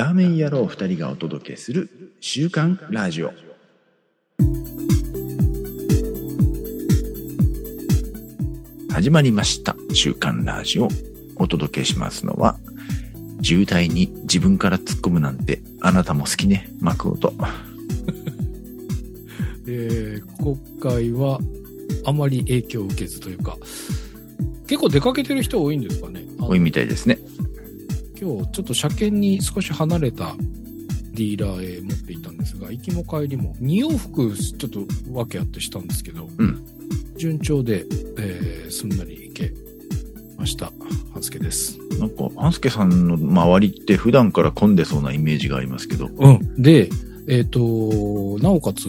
ラーメン野郎二人がお届けする週刊ラジオ。始まりました。週刊ラジオ。お届けしますのは渋滞に自分から突っ込むなんてあなたも好きね。マクオと。えー今回はあまり影響を受けずというか、結構出かけてる人多いんですかね。多いみたいですね今日ちょっと車検に少し離れたディーラーへ持っていったんですが、行きも帰りも2往復ちょっと訳あってしたんですけど、うん順調で、えーすんなり行けました。半助です。なんか半助さんの周りって普段から混んでそうなイメージがありますけどうん。で、えっ、と、なおかつ、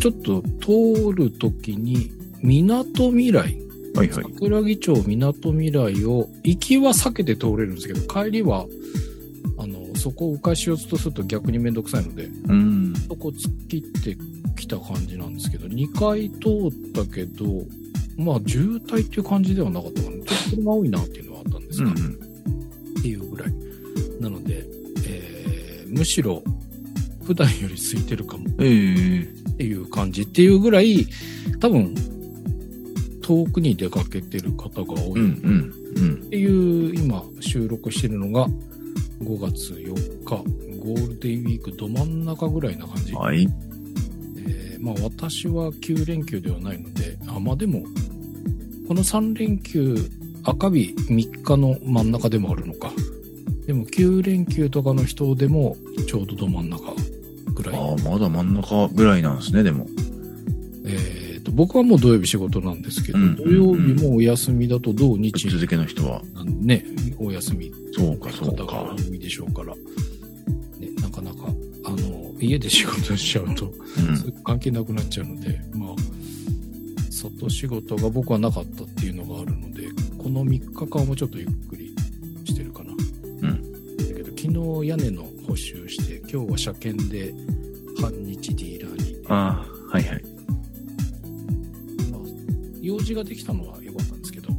ちょっと通るときに、港未来、はいはい。桜木町港未来を、行きは避けて通れるんですけど、帰りは、あの、そこを迂回しようとすると逆にめんどくさいので、うん。そこ突っ切ってきた感じなんですけど、2回通ったけど、まあ渋滞っていう感じではなかったかな。ちょっと車多いなっていうのはあったんですが、うん。っていうぐらい。なので、えーむしろ、普段より空いてるかも。ええ。っていう感じ。っていうぐらい、多分、遠くに出かけてる方が多うんいっうんていう、今収録してるのが5月4日、ゴールデンウィークど真ん中ぐらいな感じ。うんはいえーまあ私は9連休ではないので、あ、まあでも、この3連休、赤日3日の真ん中でもあるのか。でも9連休とかの人でもちょうどど真ん中ぐらい。ああまだ真ん中ぐらいなんですねでも僕はもう土曜日仕事なんですけど、うん。土曜日もお休みだと土日。続けの人は。ね、お休み。そうかそう方がか多いでしょうから、ね、なかなか、あの、家で仕事しちゃうと、うん。関係なくなっちゃうので、まあ、外仕事が僕はなかったっていうのがあるので、この3日間もちょっとゆっくりしてるかな。うん。だけど、昨日屋根の補修して、今日は車検で半日ディーラーに、ああはいはい事ができたのは良かったんですけど、なん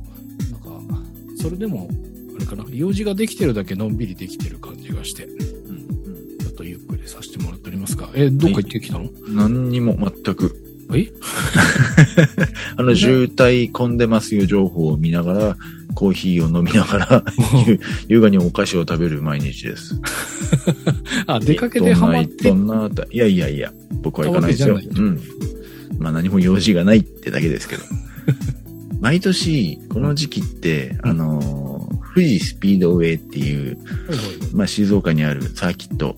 か、それでも、あれかな、用事ができてるだけのんびりできてる感じがして、うんちょっとゆっくりさせてもらっておりますが、え、どっか行ってきたの、うん何にも全く。え？あの渋滞混んでますよ情報を見ながらコーヒーを飲みながらゆ 優雅にお菓子を食べる毎日です。あ、出かけてハマって？どんなどんないやいやいや僕は行かないですよ。うん。まあ何も用事がないってだけですけど 毎年この時期って、うんあのー富士スピードウェイっていうまあ、静岡にあるサーキット。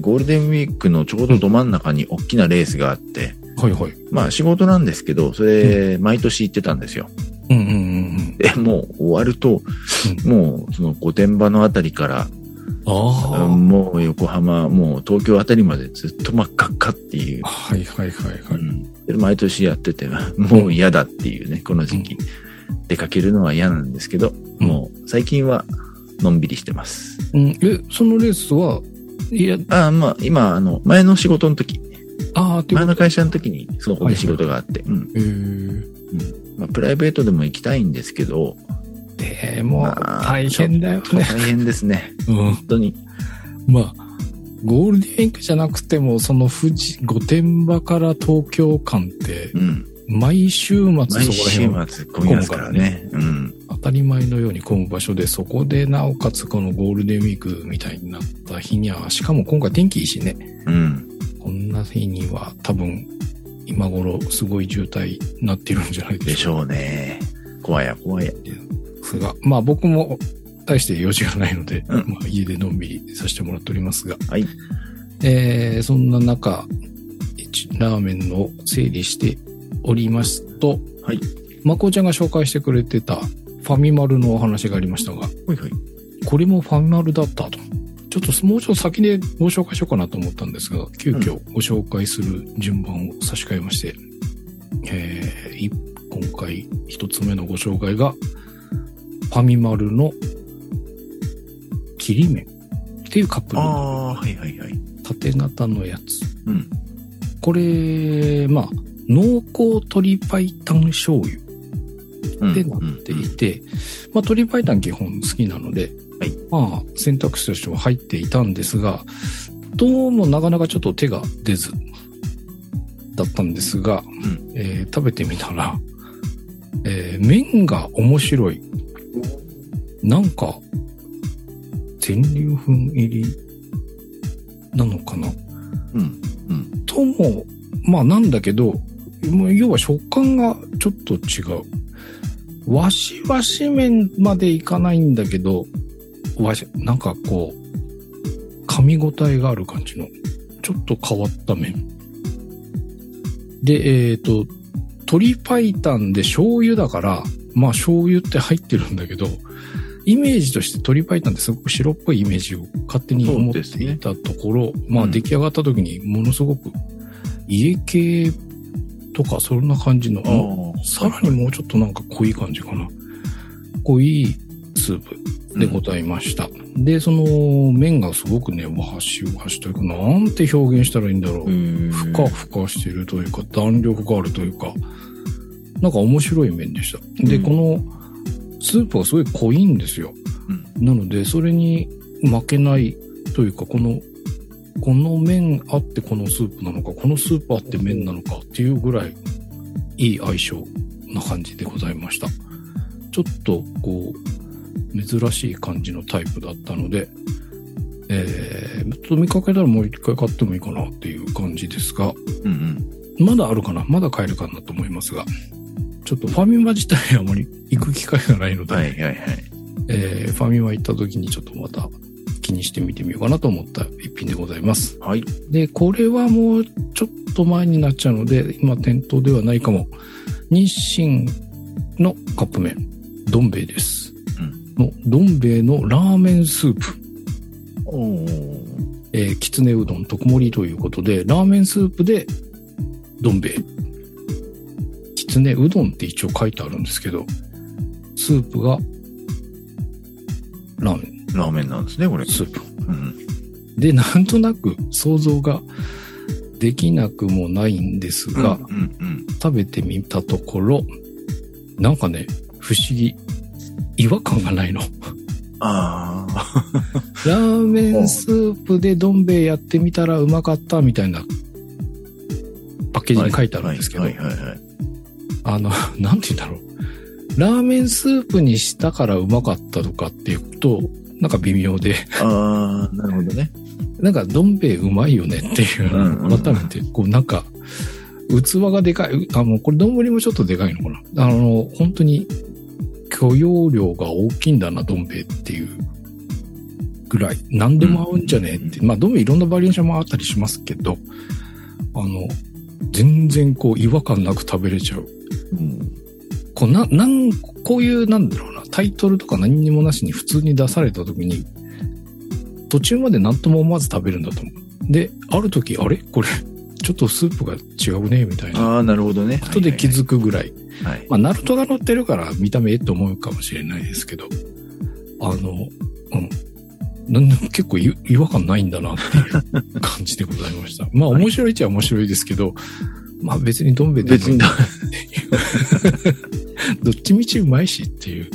ゴールデンウィークのちょうどど真ん中に大きなレースがあって、はいはい。まあ仕事なんですけど、それ、毎年行ってたんですよ。うんうんうんで、もう終わると、もうその御殿場のあたりから。もう横浜、もう東京あたりまでずっと真っ赤っかっていう。はいはいはいはい。うんで毎年やってて、もう嫌だっていうね、この時期。出かけるのは嫌なんですけど、うんもう最近はのんびりしてます。うん、え、そのレースは、いや、ああ、まあ今、あの、前の仕事の時、ああ、前の会社の時にそこで仕事があって、うんえー、まあ、プライベートでも行きたいんですけど、でも、まあ大変だよね。大変ですね。うん。本当に。まあ、ゴールデンウィークじゃなくても、その富士、御殿場から東京間って、うん。毎週末そこら毎週辺末混みますからね。うん。当たり前のように混む場所で、そこでなおかつこのゴールデンウィークみたいになった日には、しかも今回天気いいしね、うん。こんな日には多分、今頃すごい渋滞になってるんじゃないででししょうょうね。怖や怖や。ですが、まあ僕も大して用事がないので、うんまあ家でのんびりさせてもらっておりますが、はい。えー、そんな中、一ラーメンを整理しておりますと、はい。まこちゃんが紹介してくれてたファミマルのお話がありましたが、はいはい。これもファミマルだったと。ちょっともうちょっと先でご紹介しようかなと思ったんですが、急遽ご紹介する順番を差し替えまして、えーい今回一つ目のご紹介が、ファミマルの切り麺っていうカップあのあ、はいはいはい。縦型のやつ。うん。これ、まあ、濃厚鶏白湯醤油うんってなっていて、まあ、鶏白湯基本好きなので、はいまあ、選択肢としては入っていたんですが、どうもなかなかちょっと手が出ず、だったんですが、んえー食べてみたら、えー麺が面白い。なんか、全粒粉入りなのかな？うん。うん。とも、まあなんだけど、要は食感がちょっと違う。わしわし麺までいかないんだけど、わし、なんかこう、噛み応えがある感じの、ちょっと変わった麺。で、えっ、と、鶏白湯で醤油だから、まあ醤油って入ってるんだけど、イメージとして鶏白湯ってすごく白っぽいイメージを勝手に思っていたところ、まあうん出来上がった時にものすごく家系とかそんな感じの。さらにもうちょっとなんか濃い感じかな。濃いスープでございました。で、その麺がすごくね、わしわしというか、なんて表現したらいいんだろう。ふかふかしてるというか、弾力があるというか、なんか面白い麺でした。で、うんこのスープがすごい濃いんですよ。うん。なので、それに負けないというか、この、この麺あってこのスープなのか、このスープあって麺なのかっていうぐらいいい相性な感じでございました。ちょっとこう、珍しい感じのタイプだったので、えー、と見かけたらもう一回買ってもいいかなっていう感じですが、うんうん。まだあるかな？まだ買えるかなと思いますが、ちょっ品ファミマ自体あまり行く機会がないので、はいはいはい。えーファミマ行った時にちょっとまた気にしてみてみようかなと思った一品でございます。はい。で、これはもうちょっと前になっちゃうので、今店頭ではないかも。日清のカップ麺、どん兵衛です。うん。の、どん兵衛のラーメンスープ、おー。えーきつねうどん特盛りということで、ラーメンスープでどん兵衛。きつねうどんって一応書いてあるんですけど、スープがラーメンラーメンなんですね、これ。スープ。うん。で、なんとなく想像ができなくもないんですが、うんうん食べてみたところ、なんかね、不思議。違和感がないの。ああ。ラーメンスープでどん兵衛やってみたらうまかったみたいなパッケージに書いてあるんですけど、はいはいはいはい。あの、なんて言うんだろう。ラーメンスープにしたからうまかったとかっていうと、なんか微妙で、ああ、なるほどね。なんかどん兵衛うまいよねっていううんうんのを改めて、こうなんか、器がでかい。あ、もうこれ丼もちょっとでかいのかな。あの、本当に許容量が大きいんだな、どん兵衛っていうぐらい。何でも合うんじゃねえって。まあ、どん兵衛いろんなバリエーションもあったりしますけど、あの、全然こう違和感なく食べれちゃう。うん。こうな、なん、こういう、なんだろうな、タイトルとか何にもなしに普通に出された時に、途中まで何とも思わず食べるんだと思う。で、ある時、あれ？これ、ちょっとスープが違うね、みたいなああ、なるほどね。ことで気づくぐらい。はい。まあ、ナルトが乗ってるから見た目えって思うかもしれないですけど、あの、うん。なんで結構い 違和感ないんだなっていう感じでございました。まあ面白いっちゃ面白いですけど、まあ別にどん兵衛でも別にだ、どっちみちうまいしっていう、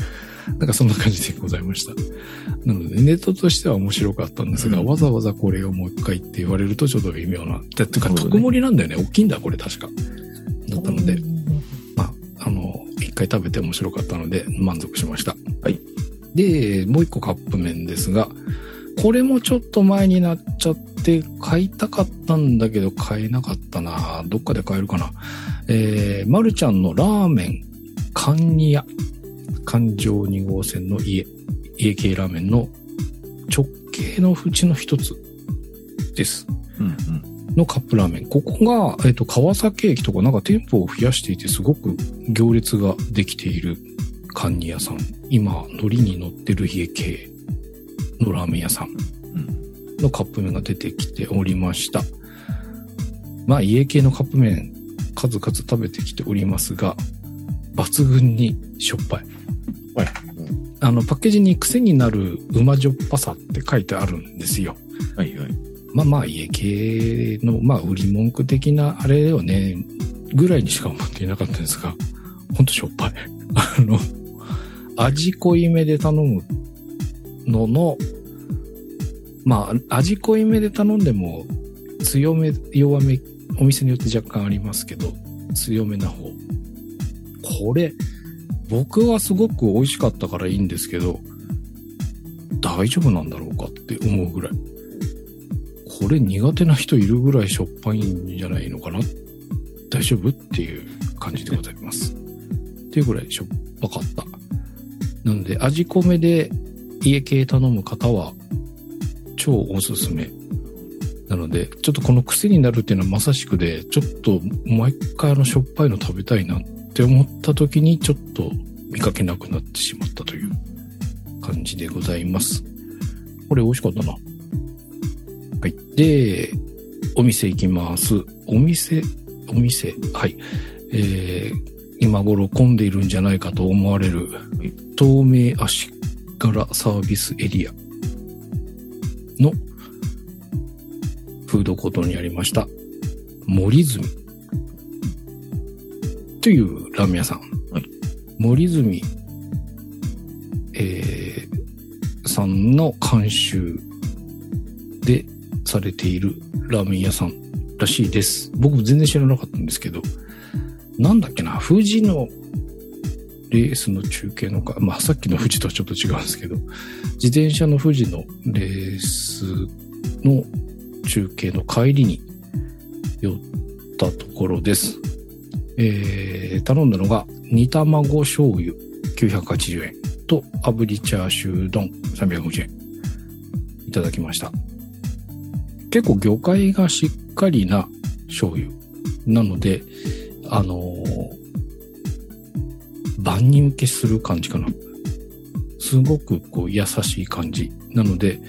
なんかそんな感じでございました。なのでネットとしては面白かったんですが、うんわざわざこれをもう一回って言われるとちょっと微妙な。だってか、特盛りなんだよね。大きいんだ、これ確か。だったので、まあ、あの、一回食べて面白かったので満足しました。はい。で、もう一個カップ麺ですが、これもちょっと前になっちゃって、買いたかったんだけど買えなかったなどっかで買えるかな。えー、まるちゃんのラーメン、カンニヤ。環状2号線の家、家系ラーメンの直系のうちの一つです。うんうん。のカップラーメン。ここが、えっ、と、川崎駅とかなんか店舗を増やしていて、すごく行列ができているカンニ屋さん。今、海苔に乗ってる家系のラーメン屋さんうん。のカップ麺が出てきておりました。まあ、家系のカップ麺、数々食べてきておりますが、抜群にしょっぱい。はい。あの、パッケージに癖になるうまじょっぱさって書いてあるんですよ。はいはい。まあまあ家系の、まあ売り文句的なあれよね、ぐらいにしか思っていなかったんですが、ほんとしょっぱい。あの、味濃いめで頼むのの、まあ、味濃いめで頼んでも、強め、弱め、お店によって若干ありますけど、強めな方。これ、僕はすごく美味しかったからいいんですけど、大丈夫なんだろうかって思うぐらい。これ苦手な人いるぐらいしょっぱいんじゃないのかな？大丈夫？っていう感じでございます。っていうぐらいしょっぱかった。なので、味濃めで家系頼む方は、超おすすめ。なので、ちょっとこの癖になるっていうのはまさしくで、ちょっと毎回あのしょっぱいの食べたいなって思った時にちょっと見かけなくなってしまったという感じでございます。これ美味しかったな。はい。で、お店行きます。お店、お店、はい。えー、今頃混んでいるんじゃないかと思われる、東名足柄サービスエリアのフードコートにありました、森住というラーメン屋さん。はい森住、えー、さんの監修でされているラーメン屋さんらしいです。僕も全然知らなかったんですけど、なんだっけな、富士のレースの中継のか、まあさっきの富士とはちょっと違うんですけど、自転車の富士のレースの中継の帰りに寄ったところです。えー、頼んだのが煮卵醤油980円と炙りチャーシュー丼350円いただきました。結構魚介がしっかりな醤油なので、あの万人受けする感じかな。すごくこう優しい感じ。なので、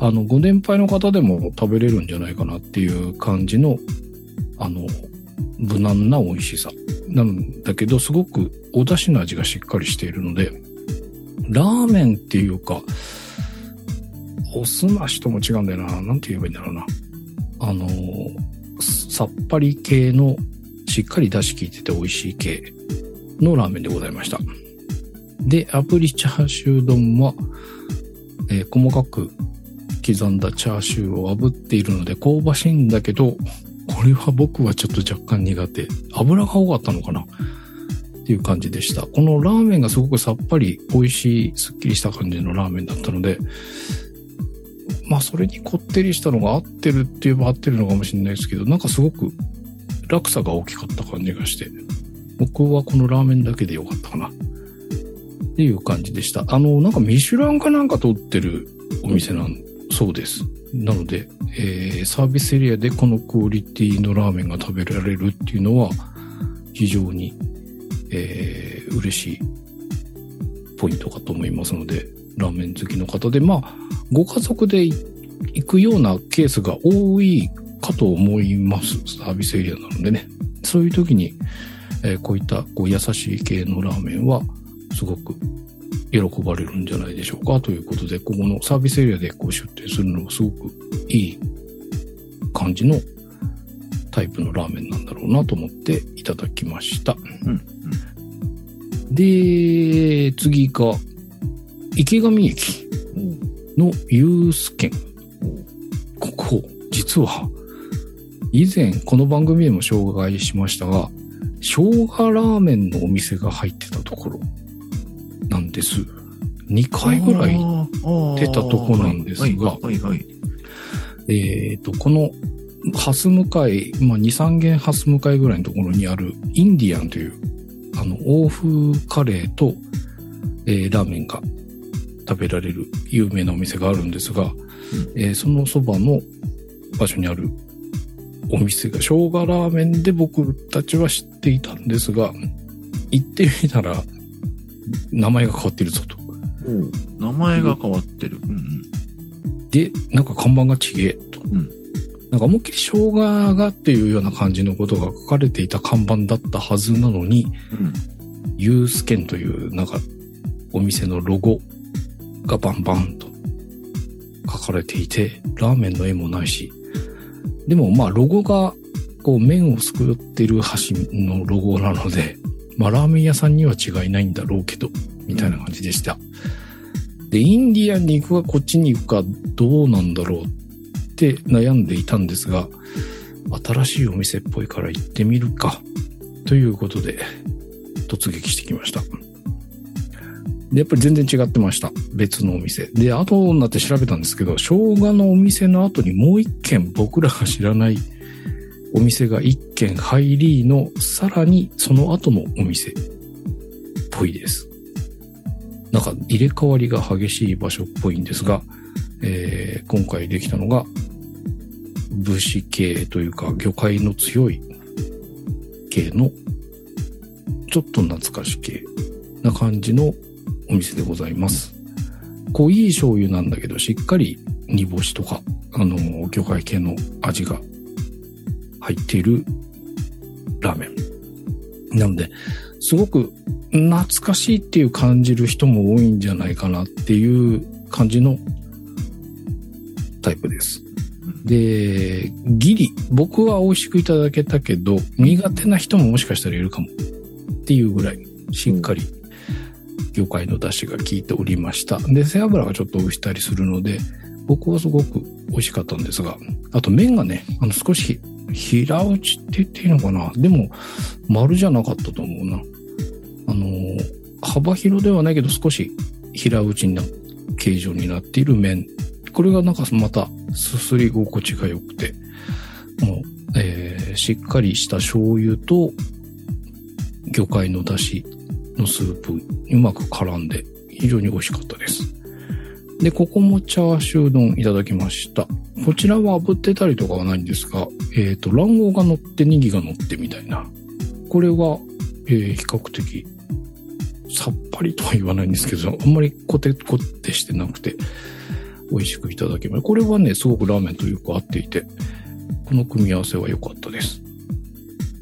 あの、ご年配の方でも食べれるんじゃないかなっていう感じの、あの、無難な美味しさ。なんだけど、すごくお出汁の味がしっかりしているので、ラーメンっていうか、おすましとも違うんだよな。なんて言えばいいんだろうな。あの、さっぱり系の、しっかり出汁効いてて美味しい系のラーメンでございました。で、炙りチャーシュー丼は、えー細かく刻んだチャーシューを炙っているので香ばしいんだけど、これは僕はちょっと若干苦手。油が多かったのかなっていう感じでした。このラーメンがすごくさっぱり美味しい、すっきりした感じのラーメンだったので、まあそれにこってりしたのが合ってるって言えば合ってるのかもしれないですけど、なんかすごく落差が大きかった感じがして、僕はこのラーメンだけでよかったかな。っていう感じでした。あの、なんかミシュランかなんか通ってるお店なん、そうです。なので、えーサービスエリアでこのクオリティのラーメンが食べられるっていうのは、非常に、えー嬉しいポイントかと思いますので、ラーメン好きの方で、まあ、ご家族で行くようなケースが多いかと思います。サービスエリアなのでね。そういう時に、えーこういったこう優しい系のラーメンは、すごく喜ばれるんじゃないでしょうかということで、ここのサービスエリアでこう出店するのもすごくいい感じのタイプのラーメンなんだろうなと思っていただきました。うん。で、次が、池上駅のユース券。ここ、実は、以前この番組でも紹介しましたが、生姜ラーメンのお店が入ってたところなんです。2回ぐらい出たとこなんですがはいはいはい。えっ、と、この、ハス向かい、まあ、2、3軒ハス向かいぐらいのところにある、インディアンという、あの、欧風カレーと、えーラーメンが食べられる有名なお店があるんですが、えーそのそばの場所にあるお店が、生姜ラーメンで僕たちは知っていたんですが、行ってみたら、名前が変わっているぞと。名前が変わってる。うんで、なんか看板がちげえと。うんなんか思いっきり生姜がっていうような感じのことが書かれていた看板だったはずなのに、うん。ユースケンというなんかお店のロゴがバンバンと書かれていて、ラーメンの絵もないし、でもまあロゴがこう麺をすくってる箸のロゴなので、まあラーメン屋さんには違いないんだろうけど、みたいな感じでした。で、インディアンに行くかこっちに行くかどうなんだろうって悩んでいたんですが、新しいお店っぽいから行ってみるか。ということで、突撃してきました。で、やっぱり全然違ってました。別のお店。で、後になって調べたんですけど、生姜のお店の後にもう一軒僕らが知らないお店が一軒入りの、さらにその後のお店っぽいです。なんか入れ替わりが激しい場所っぽいんですが、えー今回できたのが、武士系というか魚介の強い系の、ちょっと懐かし系な感じのお店でございます。濃い醤油なんだけど、しっかり煮干しとか、あの、魚介系の味が入っているラーメン。なので、すごく懐かしいっていう感じる人も多いんじゃないかなっていう感じのタイプです。で、ギリ、僕は美味しくいただけたけど、苦手な人ももしかしたらいるかもっていうぐらい、しっかり魚介の出汁が効いておりました。で、背脂がちょっと浮いたりするので、僕はすごく美味しかったんですが、あと麺がね、あの少し平打ちって言っていいのかな？でも、丸じゃなかったと思うな。あの、幅広ではないけど少し平打ちな形状になっている麺。これがなんかまたすすり心地が良くて、もう、えーしっかりした醤油と魚介の出汁のスープうまく絡んで非常に美味しかったです。で、ここもチャーシュー丼いただきました。こちらは炙ってたりとかはないんですが、えっ、と、卵黄が乗ってネギが乗ってみたいな。これは、えー比較的さっぱりとは言わないんですけど、あんまりコテコテしてなくて、美味しくいただきました。これはね、すごくラーメンとよく合っていて、この組み合わせは良かったです。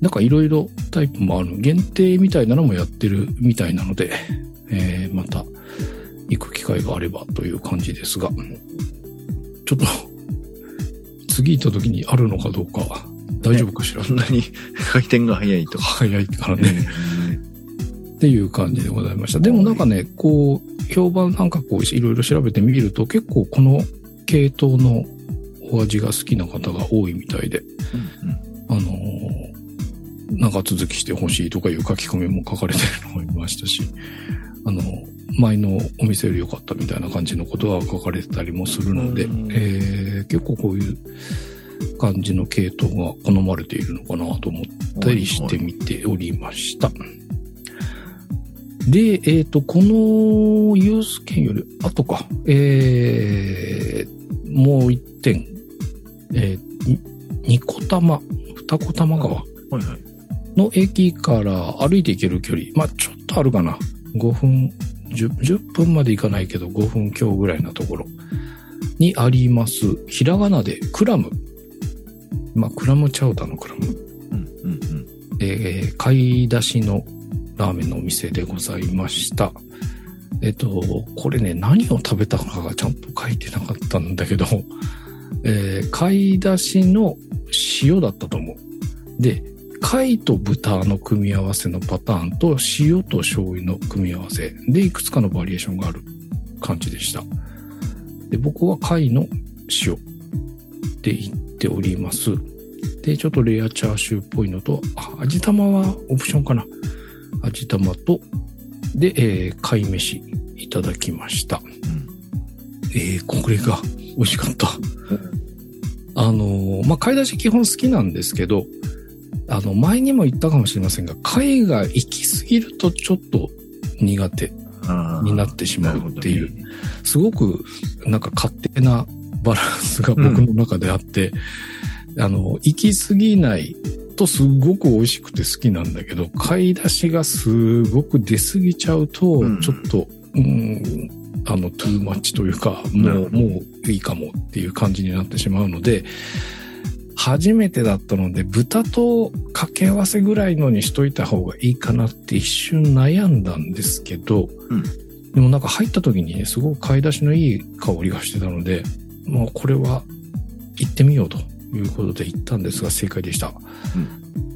なんかいろいろタイプもある。限定みたいなのもやってるみたいなので、えーまた行く機会があればという感じですが、ちょっと、次行った時にあるのかどうか、大丈夫かしら、そんなに回転が早いと。早いからね。っていう感じでございました。でもなんかね、こう、評判なんかこう、いろいろ調べてみると、結構この系統のお味が好きな方が多いみたいで、あのー長続きしてほしいとかいう書き込みも書かれてるのもいましたし、あの、前のお店より良かったみたいな感じのことは書かれてたりもするので、うんえー結構こういう感じの系統が好まれているのかなと思ったりしてみておりました。で、えっ、と、このユース券より後か、えー、もう一点、えー、にニコ玉、二子玉川。はいはい。の駅から歩いて行ける距離、まあちょっとあるかな。5分、10, 10分まで行かないけど5分強ぐらいなところにあります。ひらがなでクラム。まあクラムチャウダーのクラム。うんうんうん。えー買い出しのラーメンのお店でございました。えっと、これね、何を食べたかがちゃんと書いてなかったんだけど、えー買い出しの塩だったと思う。で、貝と豚の組み合わせのパターンと塩と醤油の組み合わせでいくつかのバリエーションがある感じでした。で、僕は貝の塩で言っております。で、ちょっとレアチャーシューっぽいのと、あ、味玉はオプションかな。味玉と、で、えー貝飯いただきました。えーこれが美味しかった。あのーまあ、貝出し基本好きなんですけど、あの、前にも言ったかもしれませんが、貝が行き過ぎるとちょっと苦手になってしまうっていうね。すごくなんか勝手なバランスが僕の中であって、あの、行き過ぎないとすごく美味しくて好きなんだけど、買い出しがすごく出過ぎちゃうとうん、ちょっと、うん、あの、トゥーマッチというか、もう、もういいかもっていう感じになってしまうので、初めてだったので、豚と掛け合わせぐらいのにしといた方がいいかなって一瞬悩んだんですけど、うんでもなんか入った時にね、すごく買い出しのいい香りがしてたので、もうこれは行ってみようということで行ったんですが正解でした。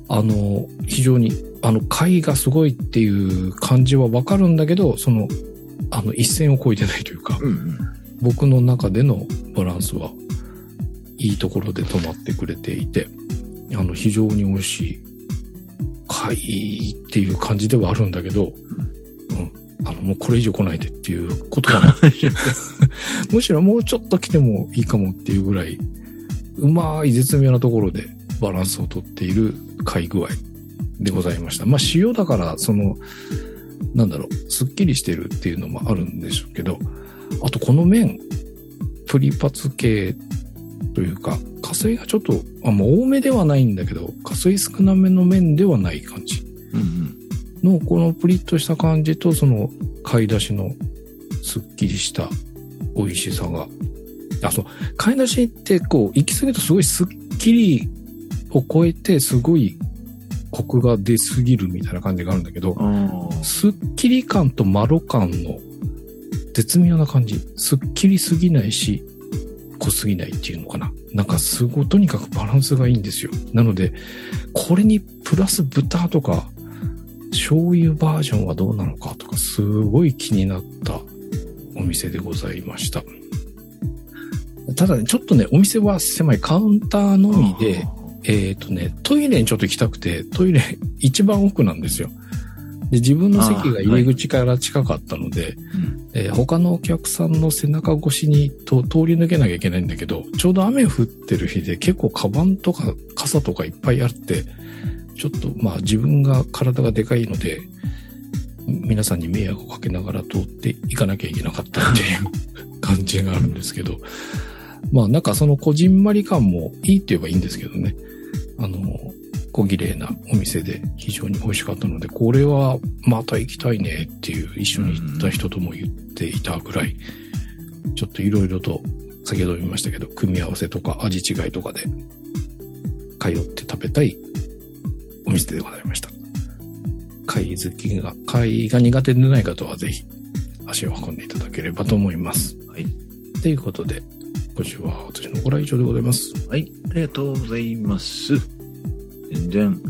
あの、非常に、あの、貝がすごいっていう感じはわかるんだけど、その、あの、一線を越えてないというか、うんうん。僕の中でのバランスはいいところで止まってくれていて、あの、非常に美味しい貝っていう感じではあるんだけど、うん。あの、もうこれ以上来ないでっていうことは、むしろもうちょっと来てもいいかもっていうぐらい、うまい絶妙なところでバランスをとっている貝具合でございました。まあ塩だから、その、なんだろう、すっきりしてるっていうのもあるんでしょうけど、あとこの麺、プリパツ系というか、加水がちょっと、あ、もう多めではないんだけど、加水少なめの麺ではない感じうんの、このプリッとした感じと、その、貝出しのすっきりした美味しさが。あ、そう、貝出しってこう、行き過ぎるとすごいすっきりを超えて、すごいコクが出すぎるみたいな感じがあるんだけど。すっきり感とまろ感の絶妙な感じ。すっきりすぎないし、濃すぎないっていうのかな。なんかすごい、とにかくバランスがいいんですよ。なので、これにプラス豚とか、醤油バージョンはどうなのかとか、すごい気になったお店でございました。ただね、ちょっとね、お店は狭いカウンターのみで、えっ、とね、トイレにちょっと行きたくて、トイレ一番奥なんですよ。で、自分の席が入り口から近かったので、うんえー他のお客さんの背中越しにと通り抜けなきゃいけないんだけど、ちょうど雨降ってる日で結構カバンとか傘とかいっぱいあって、ちょっとまあ自分が体がでかいので、皆さんに迷惑をかけながら通っていかなきゃいけなかったっていう感じがあるんですけど、まあなんかそのこじんまり感もいいって言えばいいんですけどね。あの、小綺麗なお店で非常に美味しかったので、これはまた行きたいねっていう一緒に行った人とも言っていたぐらい、ちょっといろいろと先ほども言いましたけど、組み合わせとか味違いとかで通って食べたいお店でございました。貝好きが、貝が苦手でない方はぜひ足を運んでいただければと思います。はい。ということで、今週は私のご来場でございます。はい、ありがとうございます。全然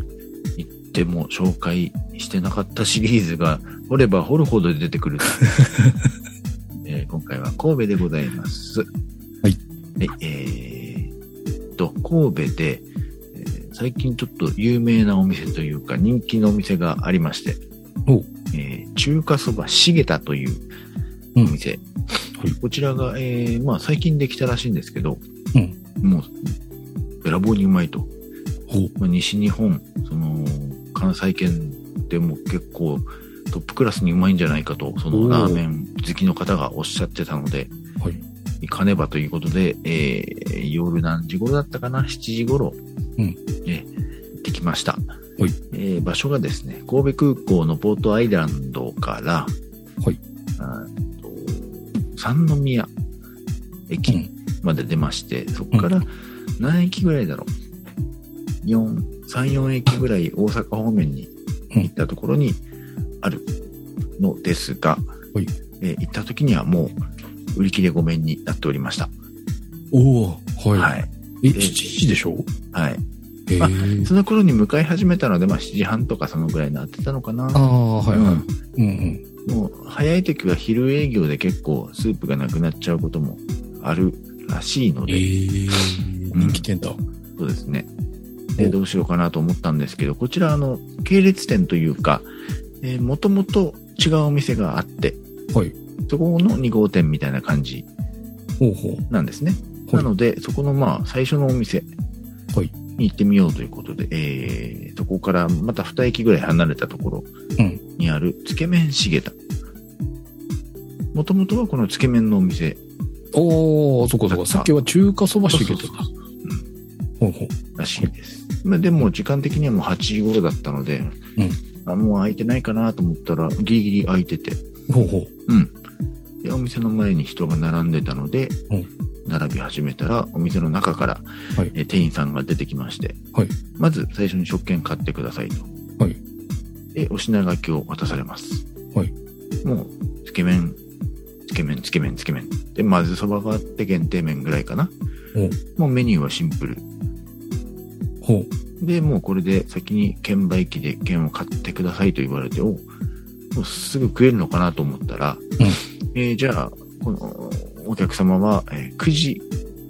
言っても紹介してなかったシリーズが掘れば掘るほど出てくる。えー今回は神戸でございます。はい。はい、えーっと、神戸で、えー最近ちょっと有名なお店というか人気のお店がありまして、えー中華そばしげたといううんお店。はいこちらが、えーまあ最近できたらしいんですけど、うん。もう、べらぼうにうまいと。西日本、その、関西圏でも結構トップクラスにうまいんじゃないかと、そのラーメン好きの方がおっしゃってたので、はい。行かねばということで、えー夜何時頃だったかな ?7 時頃、うん。えー行ってきました。はい。えー場所がですね、神戸空港のポートアイランドから、はい。あーと三宮駅まで出まして、そこから何駅ぐらいだろう？?4、3、4駅ぐらい大阪方面に行ったところにあるのですが、はいえー行った時にはもう売り切れごめんになっておりました。おおはい。はい。え、7時でしょ？はい。へあえ。その頃に向かい始めたので、まあ7時半とかそのぐらいになってたのかな。ああ、はいはい。うんうん。もう早い時は昼営業で結構スープがなくなっちゃうこともあるらしいので、ええ人気店だ。そうですね。で、どうしようかなと思ったんですけど、こちらあの、系列店というか、えー、もともと違うお店があって、はい。そこの2号店みたいな感じほうほう。なんですね。はいなので、そこのまあ、最初のお店はいに行ってみようということで、えー、そこからまた2駅ぐらい離れたところうんにある、つけ麺しげた。もともとはこのつけ麺のお店おー、そこそこ。さっきは中華そばしてけた。らしいです。まあ、でも時間的にはもう8時頃だったので、あもう空いてないかなと思ったらギリギリ空いてて、ほうほう。うん。で、お店の前に人が並んでたので、うん並び始めたら、お店の中から、はいえ店員さんが出てきまして、はいまず最初に食券買ってくださいと。はいで、お品書きを渡されます。はいもう、つけ麺、つけ麺、つけ麺、つけ麺。で、まずそばがあって限定麺ぐらいかな。うんもうメニューはシンプル。ほう。で、もうこれで先に券売機で券を買ってくださいと言われて、おもうすぐ食えるのかなと思ったら、えーじゃあ、このお客様は、えー9時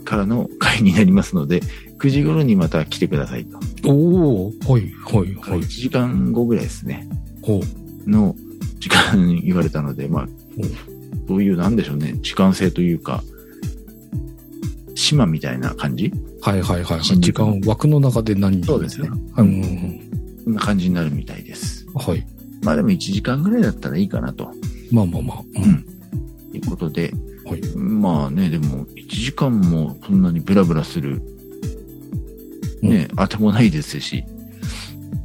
からの会になりますので、9時頃にまた来てくださいと。おおはい、はい、は1い。時間後ぐらいですね。ほう。の時間に言われたので、まあ、どういう、なんでしょうね、時間制というか、島みたいな感じはい、はい、はい。新宿時間、枠の中で何人そうですね。うん。こんな感じになるみたいです。はい。まあでも1時間ぐらいだったらいいかなと。まあまあまあ。うん。いうことで、はい。まあね、でも1時間もそんなにブラブラする、ね、あてもないですし、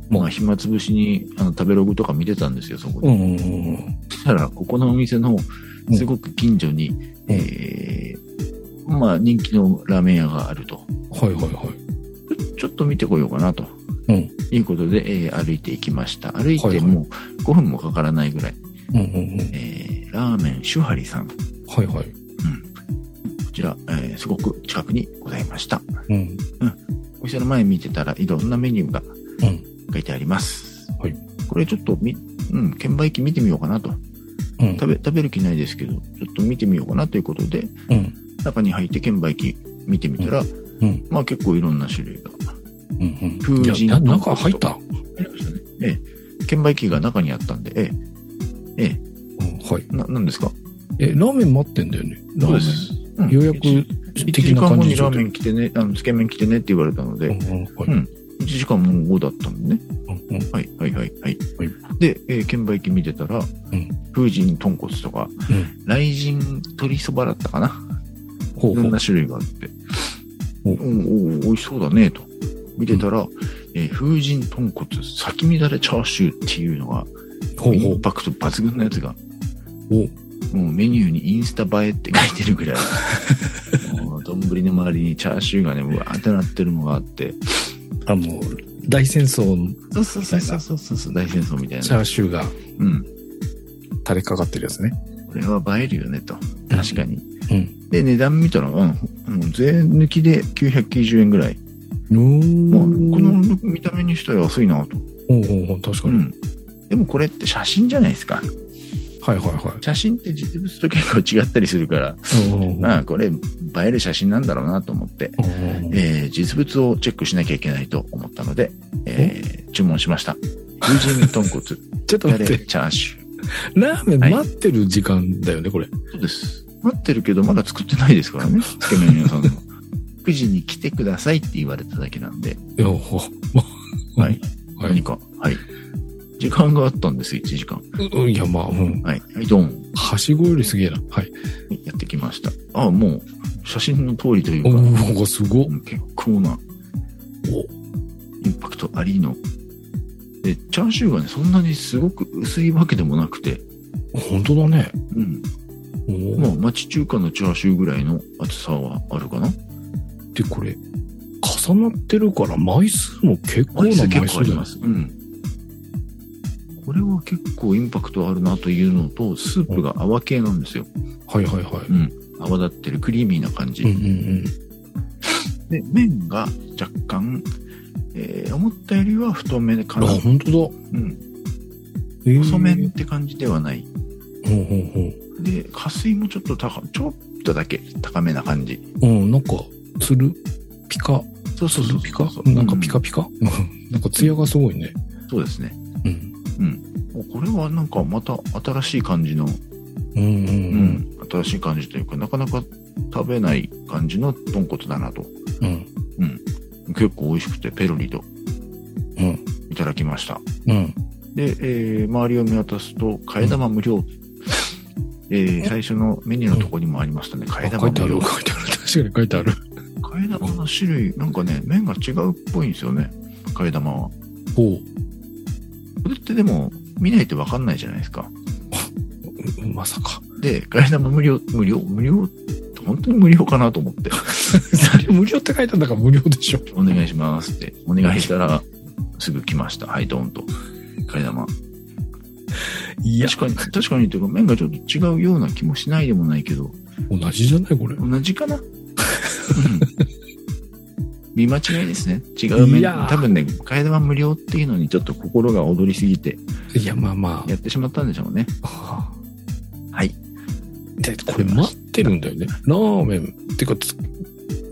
まあまあ暇つぶしにあの食べログとか見てたんですよ、そこで。うんうんうんそしたら、ここのお店のすごく近所に、うんえー、まあ人気のラーメン屋があると。うん。はいはいはい。ちょっと見てこようかなと。うんいうことで、えー歩いていきました。歩いてもう5分もかからないぐらい。うんうんうん。えー、ラーメンシュハリさん。こはいはい。ちら、えーすごく近くにございました。うん。お店の前見てたらいろんなメニューがうん。書いてあります。はいこれちょっとみ、うん、券売機見てみようかなと。うん。食べ、食べる気ないですけど、ちょっと見てみようかなということで、うん。中に入って券売機見てみたら、うん。まあ結構いろんな種類がうん。うん。風神いやな中入った？ありましたね。ええ。券売機が中にあったんで、ええ。えうん。はい。え。な、なんですか？え、ラーメン待ってんだよね。ラーメン。うん予約1的時間後にな感じでラーメン来てね、あの、つけ麺来てねって言われたので、うんうん。はい。うん1時間もう後だったんでね。うんはい、はい、はい。はいで、えー券売機見てたら、うん風神豚骨とか、うん。雷神鶏そばだったかな。いうろんな。種類があって、おお美味しそうだね、と。見てたら、えー風神豚骨先乱れチャーシューっていうのが、ほうほインパクト抜群のやつが、う。おもうメニューにインスタ映えって書いてるぐらい、丼の周りにチャーシューがね、うわーってなってるのがあって、あ、もう、大戦争のそうそうそうそうそうそう、大戦争みたいチャな。ーシューがうん。垂れかかってるやつね。これは映えるよね、と。確かに。うん。で、値段見たら、うん、うん税抜きで990円ぐらい。まあ、この見た目にしては安いなと。ほうほう確かに。うん。でもこれって写真じゃないですか。はいはいはい。写真って実物と結構違ったりするから、まあ、これ映える写真なんだろうなと思って、えー実物をチェックしなきゃいけないと思ったので、えー注文しました。風神豚骨、ちょっと待って、チャーシュー。ラーメンはい待ってる時間だよね、これ。そうです。待ってるけど、まだ作ってないですからね。つけ麺屋さんの。9時に来てくださいって言われただけなんで、いや、ほはい。はい。何か、はい。時間があったんです、1時間。うんいや、まあ、うん。はい。はい、ドン。はしごよりすげえな。はい。やってきました。あ、もう、写真の通りというおか、おすご結構なインパクトありの。で、チャーシューがね、そんなにすごく薄いわけでもなくて、本当だね。うん。まあ、町中華のチャーシューぐらいの厚さはあるかな。で、これ、重なってるから枚数も結構な枚数結構あります。うん。これは結構インパクトあるなというのと、スープが泡系なんですよ。はいはいはい。うん。泡立ってるクリーミーな感じ。うんうんうん。で、麺が若干、えー思ったよりは太めかあ、な。本当だ。うん。えー細麺って感じではない。ほうほうほう。で、加水もちょっと高、ちょっとだけ高めな感じ。うん、なんか、つる、ピカ、そうそうそう。ピカ？なんかピカピカ、うん、なんか艶がすごいね。そうですね。うん。うん。これはなんかまた新しい感じの、うんうんう。うんん、新しい感じというか、なかなか食べない感じの豚骨だなと。うん。結構美味しくて、ペロリとうん。いただきました。うん。で、えー周りを見渡すと、替え玉無料。えー最初のメニューのとこにもありましたね、替えあ書いてある。書いてある。確かに書いてある。替え玉の種類、なんかね、麺が違うっぽいんですよね、替え玉は。ほこれってでも、見ないとわかんないじゃないですか。う。まさか。で、替え玉無料、無料、無料、本当に無料かなと思って、無料って書いてあるんだから無料でしょ。お願いしますって、お願いしたら、すぐ来ました。はい、ドーンと。替え玉。いや、確かに、確かにというか、麺がちょっと違うような気もしないでもないけど、同じじゃないこれ。同じかな？うん 見間違いですね。違う麺。多分ね、替え玉無料っていうのにちょっと心が躍りすぎて、いや、まあまあ。やってしまったんでしょうね。あはい。あで、これ待ってるんだよね。ラーメン、ってかつ、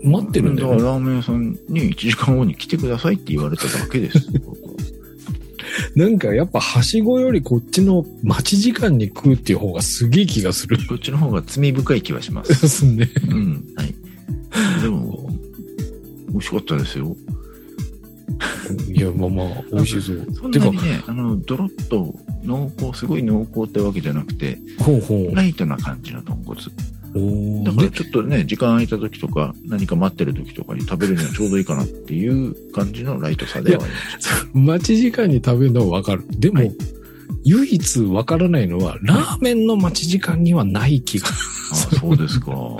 待ってるんだよね。からラーメン屋さんに1時間後に来てくださいって言われただけです。なんかやっぱはしごよりこっちの待ち時間に食うっていう方がすげえ気がする。こっちの方が罪深い気はします。ですね。うん。はい。でも、美味しかったですよ。いや、まあまあ、美味しそう。そんなに、ね、あの、ドロッと濃厚、すごい濃厚ってわけじゃなくて、ほうほライトな感じの豚骨。だからで、ちょっとね、時間空いた時とか、何か待ってる時とかに食べるにはちょうどいいかなっていう感じのライトさではありました。待ち時間に食べるのはわかる。でも、はい唯一わからないのは、ラーメンの待ち時間にはない気が、あそうですか。お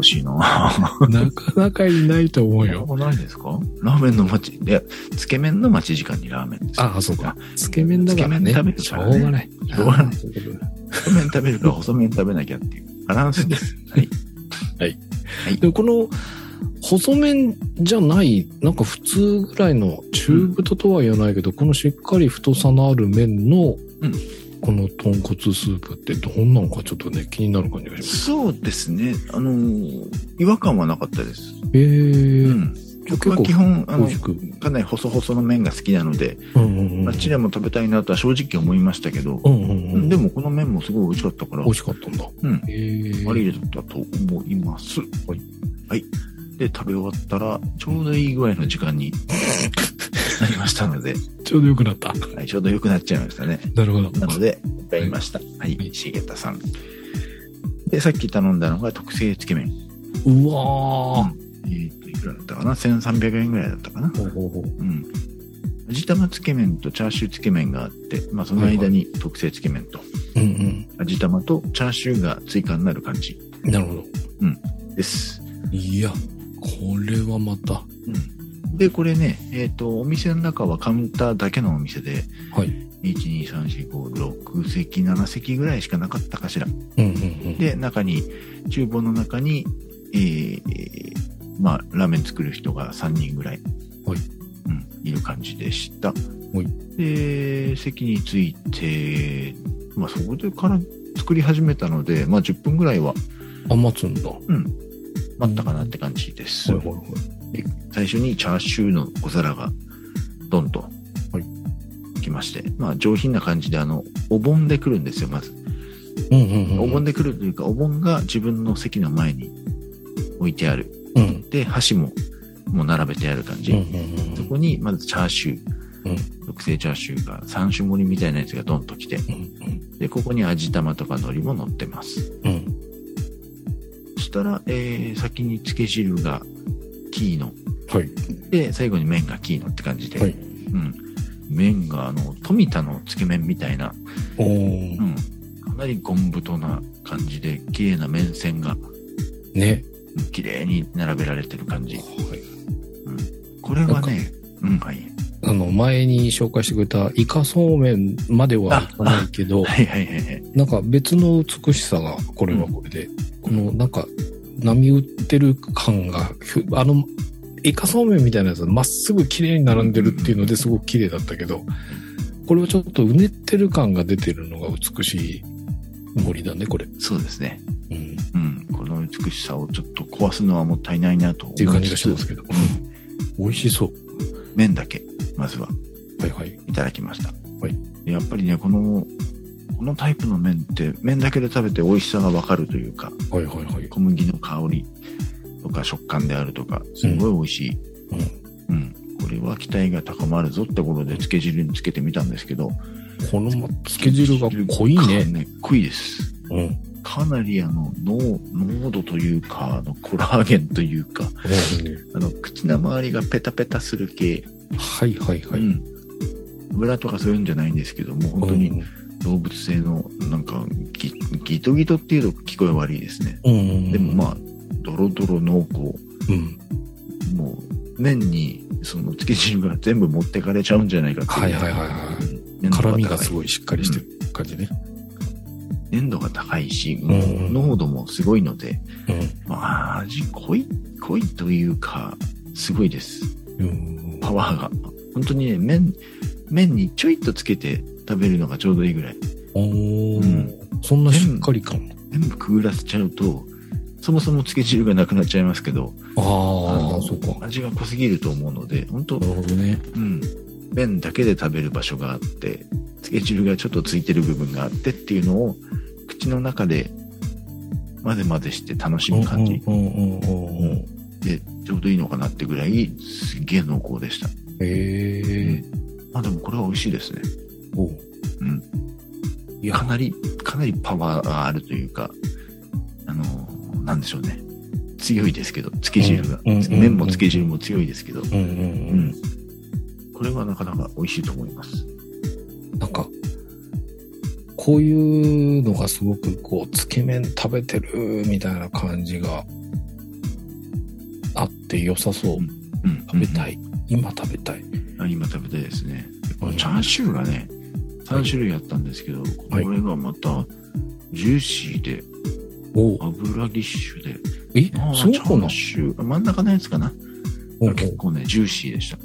かしいな。なかなかいないと思うよ。ないですか？ラーメンの待ち、いや、つけ麺の待ち時間にラーメンです。ああ、そうか。つけ麺だからね。つけ麺食べるしょからねうがない。しょうがないああそういうことだ太麺食べるか細麺食べなきゃっていうバランスです。はい。でもこの、細麺じゃない、なんか普通ぐらいの中太とは言わないけど、このしっかり太さのある麺の、うんこの豚骨スープってどんなのかちょっとね、気になる感じがします。そうですね。あのー違和感はなかったです。えー、うん。僕は基本、あの。かなり細々の麺が好きなので、うんうんうん。あっちでも食べたいなとは正直思いましたけど、うんうんうん。でもこの麺もすごい美味しかったから美、味しかったんだ。うん。えー、ありだったと思います。はい。はい。で、食べ終わったら、ちょうどいい具合の時間に なりましたので、ちょうどよくなった。はい、ちょうど良くなっちゃいましたね。なるほど。なので、買いました。はい、しげたさん。で、さっき頼んだのが特製つけ麺。うわー。えっ、と、いくらだったかな ?1300 円ぐらいだったかな？ほうん。味玉つけ麺とチャーシューつけ麺があって、まあその間に特製つけ麺と、うん味玉とチャーシューが追加になる感じうん。なるほど。です。いや、これはまた。うん。で、これね、えっ、と、お店の中はカウンターだけのお店で、はい。1、2、3、4、5、6席、7席ぐらいしかなかったかしら。うんうんうん。で、中に、厨房の中に、えー、まあ、ラーメン作る人が3人ぐらい、はいうん、いる感じでした。はいで、席に着いて、まあ、そこでから作り始めたので、まあ、10分ぐらいはあ、待つんだ。待ったかなって感じです。はいはいはい。で最初にチャーシューの小皿が、ドンと、はい来まして、まあ、上品な感じで、あの、お盆で来るんですよ、まず。うんうんうん。お盆で来るというか、お盆が自分の席の前に置いてある。うん。で、箸も、もう並べてある感じ。うんうんそこに、まずチャーシュー、うん特製チャーシューが3種盛りみたいなやつがドンと来て、うん。で、ここに味玉とか海苔も乗ってます。そしたら、えー、先につけ汁がキーノ。はい。で、最後に麺がキーノって感じで、はいうん。麺が、あの、富田のつけ麺みたいな、おうー。ん。かなりゴン太な感じで、綺麗な麺線が、ね。うん綺麗に並べられてる感じ。はい。これはね、うん、はい。あの、前に紹介してくれたイカそうめんまではいかないけど、はいはいはいはい。なんか別の美しさが、これはこれで、このなんか、波打ってる感が、ふあの、イカそうめんみたいなやつまっすぐ綺麗に並んでるっていうのですごく綺麗だったけど、これはちょっとうねってる感が出てるのが美しい森だね、これ。そうですね。うん。うん。この美しさをちょっと壊すのはもったいないなと思っていう感じがしますけど。うん美味しそう。麺だけ、まずははいはい。いただきました。はいやっぱりね、この、このタイプの麺って、麺だけで食べて美味しさがわかるというか、はいはいはい。小麦の香りとか食感であるとか、すごい美味しい。うん。これは期待が高まるぞってことで、つけ汁につけてみたんですけど、このまつけ汁が濃いね。ね。濃いです。うん。かなりあの、濃、濃度というか、あの、コラーゲンというか、あの、口の周りがペタペタする系。はいはいはい。うん。油とかそういうんじゃないんですけども、本当に動物性の、なんかギ、ギトギトっていうと聞こえ悪いですね。うん。うん。でもまあ、ドロドロ濃厚。うん。もう、麺に、その、つけ汁が全部持ってかれちゃうんじゃないかっていう。はいはいはいはいうん辛みがすい。ごいしっかりしてる感じね。粘度が高いし、んもう濃度もすごいので、うん。まあ、味濃い、濃いというか、すごいです。うん。パワーが。本当にね、麺、麺にちょいっとつけて食べるのがちょうどいいぐらい。おーうんそんなしっかり感。全部くぐらせちゃうと、そもそもつけ汁がなくなっちゃいますけど、ああ、のそうか。味が濃すぎると思うので、本当なるほどね。うん。麺だけで食べる場所があって、つけ汁がちょっとついてる部分があってっていうのを、口の中で混ぜ混ぜして楽しむ感じうんうんうんうんうん。で、ちょうどいいのかなってぐらい、すっげえ濃厚でした。へえ。まあでもこれは美味しいですね。おううん。いやか、なり、かなりパワーがあるというか、あのーなんでしょうね。強いですけど、つけ汁が。うんうんうんうん麺もつけ汁も強いですけど、うんうんう。うんん。これはなかなか美味しいと思います。なんか、こういうのがすごくこう、つけ麺食べてるみたいな感じがあって良さそう。うん。食べたい。い。今食べたい。あ今食べたいですね。チャーシューがね、3種類あったんですけど、こはいれがまた、ジューシーで、油ぎっしゅで、えそうかなーシュー、真ん中のやつかな。結構ね、ジューシーでした。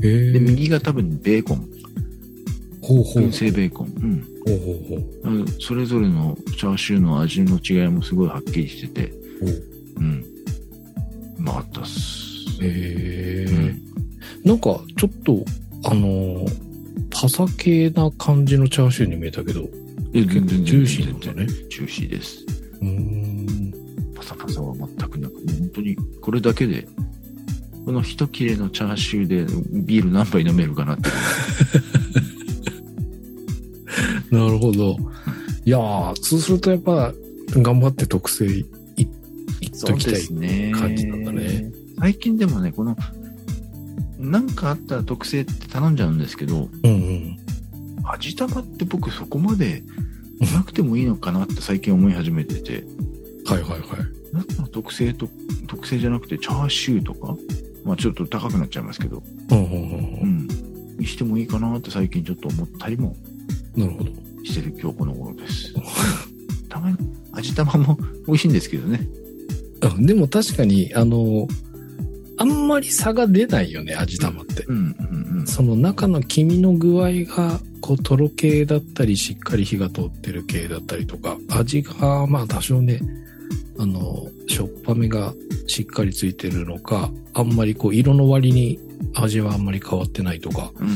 で、右が多分ベーコン、ほうほう。燻製ベーコン。うん。ほうほうほう。それぞれのチャーシューの味の違いもすごいはっきりしてて、おううん。うまかったっす。へえ、うんなんか、ちょっと、あのーパサ系な感じのチャーシューに見えたけど、え結構ジューシーなんだね。ジューシーです。うーん。パサパサは全くなく、本当にこれだけで、この一切れのチャーシューでビール何杯飲めるかなって。なるほど。いやー、そうするとやっぱ、頑張って特製い、いっときたい。ね感じなんだね。最近でもね、この、なんかあったら特製って頼んじゃうんですけど、うんうん。味玉って僕そこまでなくてもいいのかなって最近思い始めてて、はいはいはい。だったら特製と、特製じゃなくてチャーシューとか、まあちょっと高くなっちゃいますけど、うん。にしてもいいかなって最近ちょっと思ったりもなるほど。してる今日この頃です。たまに味玉も美味しいんですけどね。あでも確かに、あの、あんまり差が出ないよね、味玉って。うんうんうん。その中の黄身の具合が、こう、とろ系だったり、しっかり火が通ってる系だったりとか、味が、まあ多少ね、あの、しょっぱめがしっかりついてるのか、あんまりこう、色の割に味はあんまり変わってないとか、うん。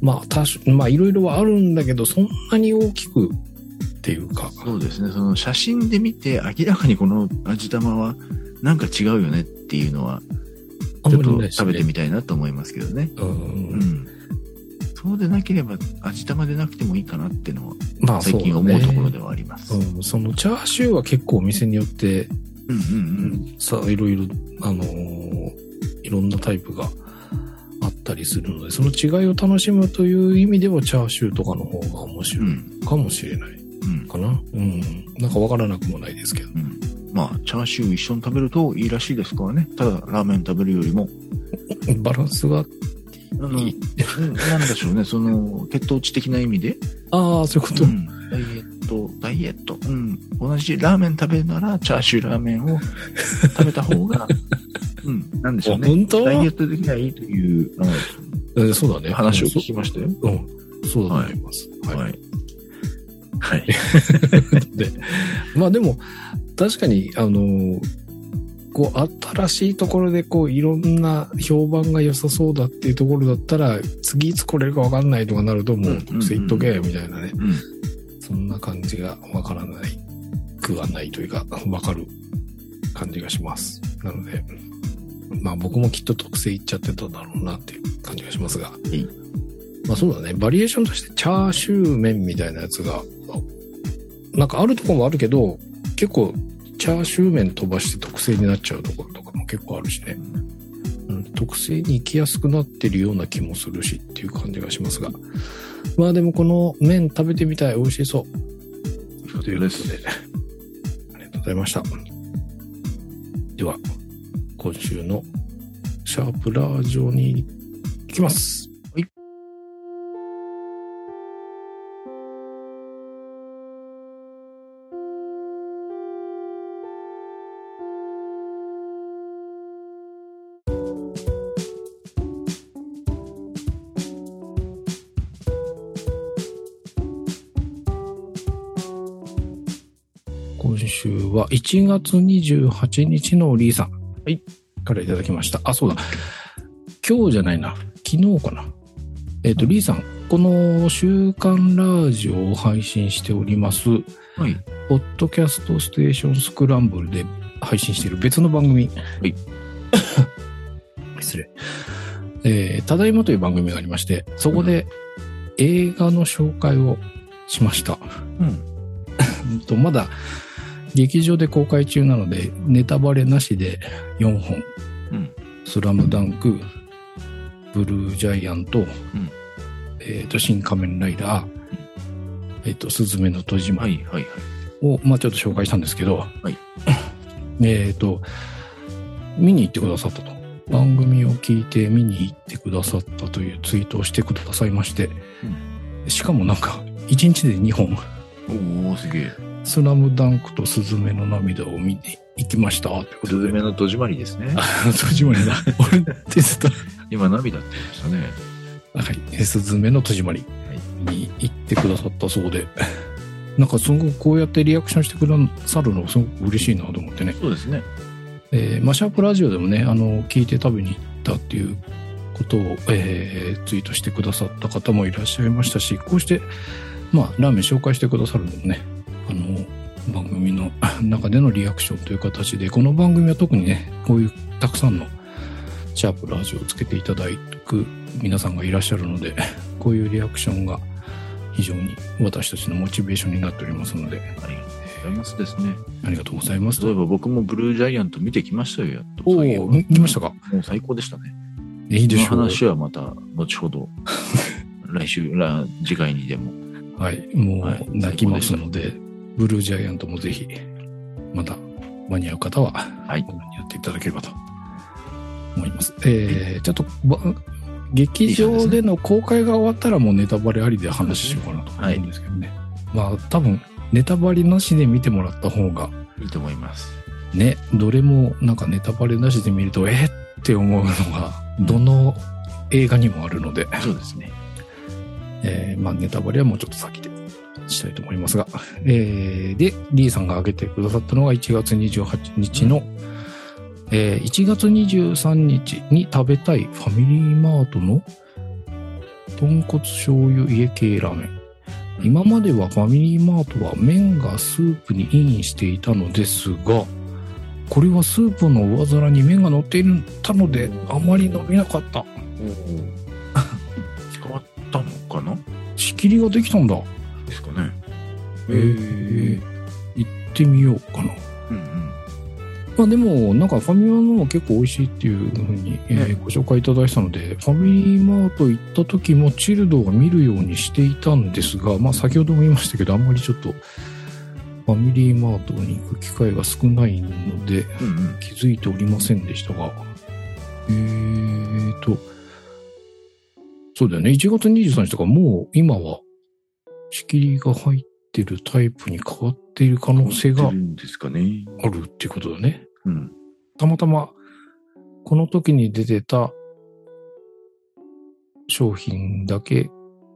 まあ多少、まあいろいろはあるんだけど、そんなに大きくっていうか、そうですね。その写真で見て明らかにこの味玉はなんか違うよねっていうのは、ちょっと。食べてみたいなと思いますけどね。うんう。うんん。そうでなければ味玉でなくてもいいかなっていうのはまあ最近思うところではあります。うん、そのチャーシューは結構お店によって、うんうんさあ、いろいろ、あのーいろんなタイプがあったりするので、その違いを楽しむという意味では、チャーシューとかの方が面うん。う白いん。かもしれないうん。かな。うん。なんかわからなくもないですけど。うん。まあ、チャーシュー一緒に食べるといいらしいですからね。ただ、ラーメン食べるよりも、バランスがあの、なんでしょうね。その、血糖値的な意味で、ああ、そういうこと。うん、ダイエット、ダイエット、うん、同じラーメン食べるなら、チャーシューラーメンを食べた方が、うん、なんでしょうね。あ本当？ダイエットできないという、あえーそうだね。の話を聞きましたよ。うん。そうだと思います。はい。はい。はい。で、まあでも、確かに、あのーこう、新しいところで、こう、いろんな評判が良さそうだっていうところだったら、次いつ来れるかわかんないとかなると、もう、うんうんうん特性言っとけ、みたいなね。うん。そんな感じがわからない、くはないというか、わかる感じがします。なので、まあ僕もきっと特性いっちゃってただろうなっていう感じがしますが。いまあそうだね。バリエーションとしてチャーシュー麺みたいなやつが、なんかあるところもあるけど、結構チャーシュー麺飛ばして特製になっちゃうところとかも結構あるしね。うん、特製に行きやすくなってるような気もするしっていう感じがしますが。まあでもこの麺食べてみたい。美味しそう。ということで、ありがとうございました。では、今週のシャープラージョに行きます。は1月28日のリーさん。はい。からいただきました。あ、そうだ。今日じゃないな。昨日かな。えっ、と、リーさん、この週刊ラジオを配信しております、はい。ポッドキャストステーションスクランブルで配信している別の番組。はい。失礼。えー、ただいまという番組がありまして、そこで映画の紹介をしました。うん。うんとまだ劇場で公開中なので、ネタバレなしで4本。うん。スラムダンク、ブルージャイアント、えっ、と、新仮面ライダー、えっ、と、スズメの戸締まりはい、はい、はい。を、まあちょっと紹介したんですけど、はい。えっと、見に行ってくださったと。番組を聞いて見に行ってくださったというツイートをしてくださいまして、しかもなんか、1日で2本、おおすげえ。スラムダンクとスズメの涙を見に行きました。ということスズで。メの戸締まりですね。あ、戸締まりだ。俺、テスト。今、涙って言いましたね。はい。えスズメの戸締まりに行ってくださったそうで、なんかすごくこうやってリアクションしてくださるのすごく嬉しいなと思ってね。そうですね。えーマシャープラジオでもね、あの、聞いて食べに行ったっていうことを、えーツイートしてくださった方もいらっしゃいましたし、こうして、まあ、ラーメン紹介してくださるのもね、あの、番組の 中でのリアクションという形で、この番組は特にね、こういうたくさんのシャープラジオをつけていただく皆さんがいらっしゃるので、こういうリアクションが非常に私たちのモチベーションになっておりますので、ありがとうございますですね。ありがとうございますそういえば僕もブルージャイアント見てきましたよ、やっと。おお、見見ましたか？もう最高でしたね。いいでしょう。この話はまた後ほど、来週、来次回にでも。はい、もはいう泣きますので、ブルージャイアントもぜひ、また間に合う方は、はいご覧になっていただければと思います。えー、ちょっと、ば劇場での公開が終わったらもうネタバレありで話しようかなと思うんですけどね。まあ多分、ネタバレなしで見てもらった方が、いいと思います。ね、どれもなんかネタバレなしで見ると、えーって思うのが、どの映画にもあるので、そうですね。えーまあネタバレはもうちょっと先でしたいと思いますが、えーで、リーさんが挙げてくださったのが1月28日の、えー1月23日に食べたいファミリーマートの豚骨醤油家系ラーメン。今まではファミリーマートは麺がスープにインしていたのですが、これはスープの上皿に麺が乗っていたので、あまり伸びなかった。変わ ったのかな？仕切りができたんだ。ですかね。えー、行ってみようかな。うんうん。まあでも、なんかファミマのも結構美味しいっていうふうに、えーねご紹介いただいたので、ファミリーマート行った時もチルドが見るようにしていたんですが、まあ先ほども言いましたけど、あんまりちょっと、ファミリーマートに行く機会が少ないので、うんうん。気づいておりませんでしたが、えーと、そうだよね。1月23日とかもう今は仕切りが入ってるタイプに変わっている可能性が変わってるんですかね。あるっていうことだね。うん。たまたまこの時に出てた商品だけ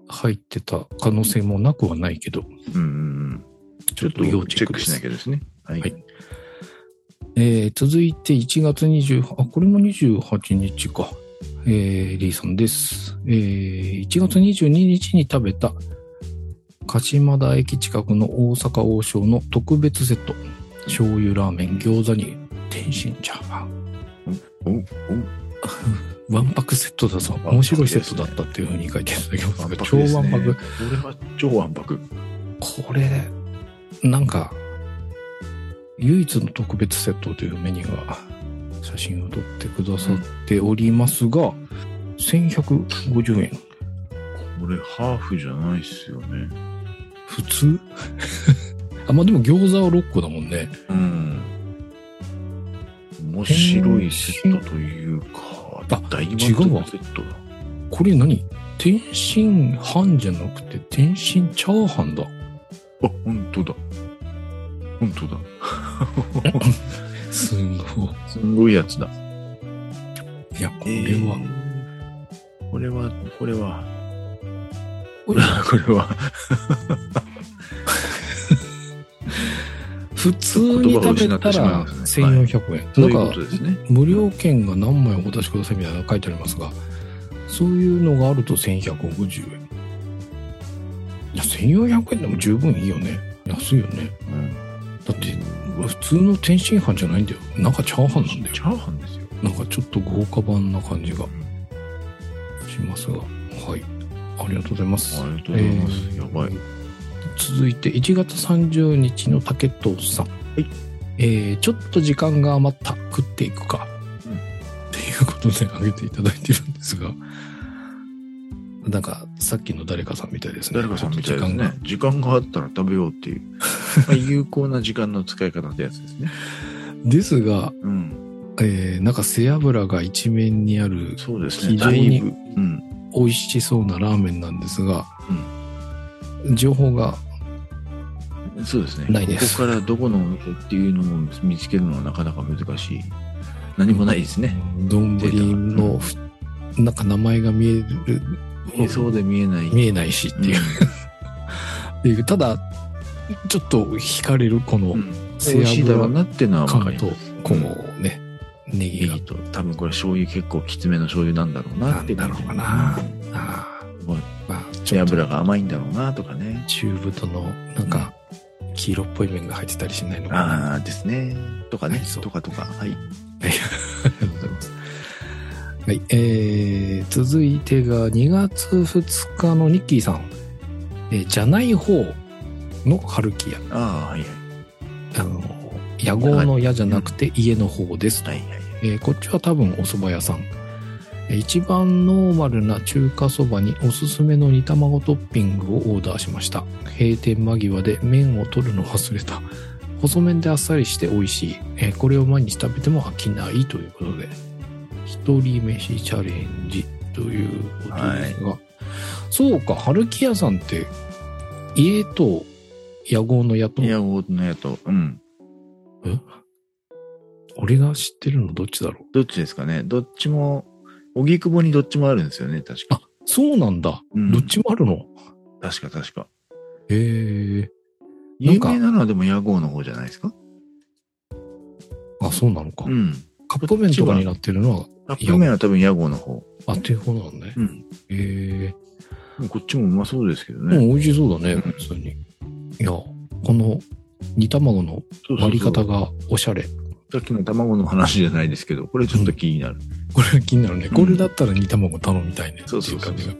入ってた可能性もなくはないけど。ちょっと要チェックしなきゃですね。はい。はいえー続いて1月20、あ、これも28日か。えーリーさんです。えー1月22日に食べた、鹿島田駅近くの大阪王将の特別セット。醤油ラーメン、餃子に天津チャーハン。おおワンパクセットだぞ。面白いセットだったっていうふうに書いていただきますが、超ワンパク。これは超ワンパク。これ、なんか、唯一の特別セットというメニューが写真を撮ってくださっておりますが、1150円。これハーフじゃないっすよね。普通？あ、まあでも餃子は6個だもんね。うん。面白いセットというか、あ大満違うわ足セットだ。これ何？天津飯じゃなくて天津チャーハンだ。あ、本当だ。本当だ。すごい。すんごいやつだ。いや、ここれは、これは、これは、これは、普通に食べたら1400円。そういうなんか。無料券が何枚お出しくださいみたいなの書いてありますが、そういうのがあると1150円。いや、1400円でも十分いいよね。安いよね。うん。だって、普通の天津飯じゃないんだよ。なんかチャーハンなんだよチ。ャーハンですよ。なんかちょっと豪華版な感じがしますが。はい。ありがとうございます。ありがとうございます。えーやばい。続いて1月30日の竹藤さん。はい。えー、ちょっと時間が余った。食っていくか。うんっていうことで挙げていただいてるんですが、なんかさっきの誰かさんみたいですね。誰かさんみたいですね。時間があったら食べようっていう。まあ有効な時間の使い方ってやつですね。ですが、うん。えー、なんか背脂が一面にあるそうですね。非常にだいぶ。うん。美味しそうなラーメンなんですが、情報がそうですね。ないですここからどこのお店っていうのを見つけるのはなかなか難しい。何もないですね。丼のふなんか名前が見える、見えそうで見えない。見えないしっていう。っていうただ、ちょっと惹かれるこのうん背美味しいだろう脂なってのは感とこのね、ネギが。と、多分これ醤油結構きつめの醤油なんだろうなってなんだろうかなああすごいまあ、ちょっと背脂が甘いんだろうなとかね。中太の、なんか、黄色っぽい麺が入ってたりしないのかな。ああですね。とかねはい。とかとか。はい。ありがとうございます。はい、えー、続いてが2月2日のニッキーさん。えーじゃない方の春木屋。ああ、はいはい。あの、野号の矢じゃなくて家の方ですと。はいはい。えーこっちは多分お蕎麦屋さん。えー一番ノーマルな中華そばにおすすめの煮卵トッピングをオーダーしました。閉店間際で麺を取るの忘れた。細麺であっさりして美味しい。えーこれを毎日食べても飽きないということで、一人飯チャレンジということですが、そうか、春木屋さんって、家と野号の屋とい、や、大のやと、うん。え？俺が知ってるのどっちだろう？どっちですかね？どっちも、荻窪にどっちもあるんですよね、確か。そうなんだ。うんどっちもあるの？確か確か。へえ。有か名なのはでも屋号の方じゃないですか？あ、そうなのか。うん。カップ麺とかになってるのは、カップ麺は多分屋号の方。あ、っていう方なんね。うん。へえ。こっちもうまそうですけどもうね。美味しそうだね、うん普通に。いや、この煮卵の割り方がおしゃれ。さっきの卵の話じゃないですけど、これちょっと気になる。これ気になるね。うんこれだったら煮卵頼みたいね。ってそうそうそういう感じが。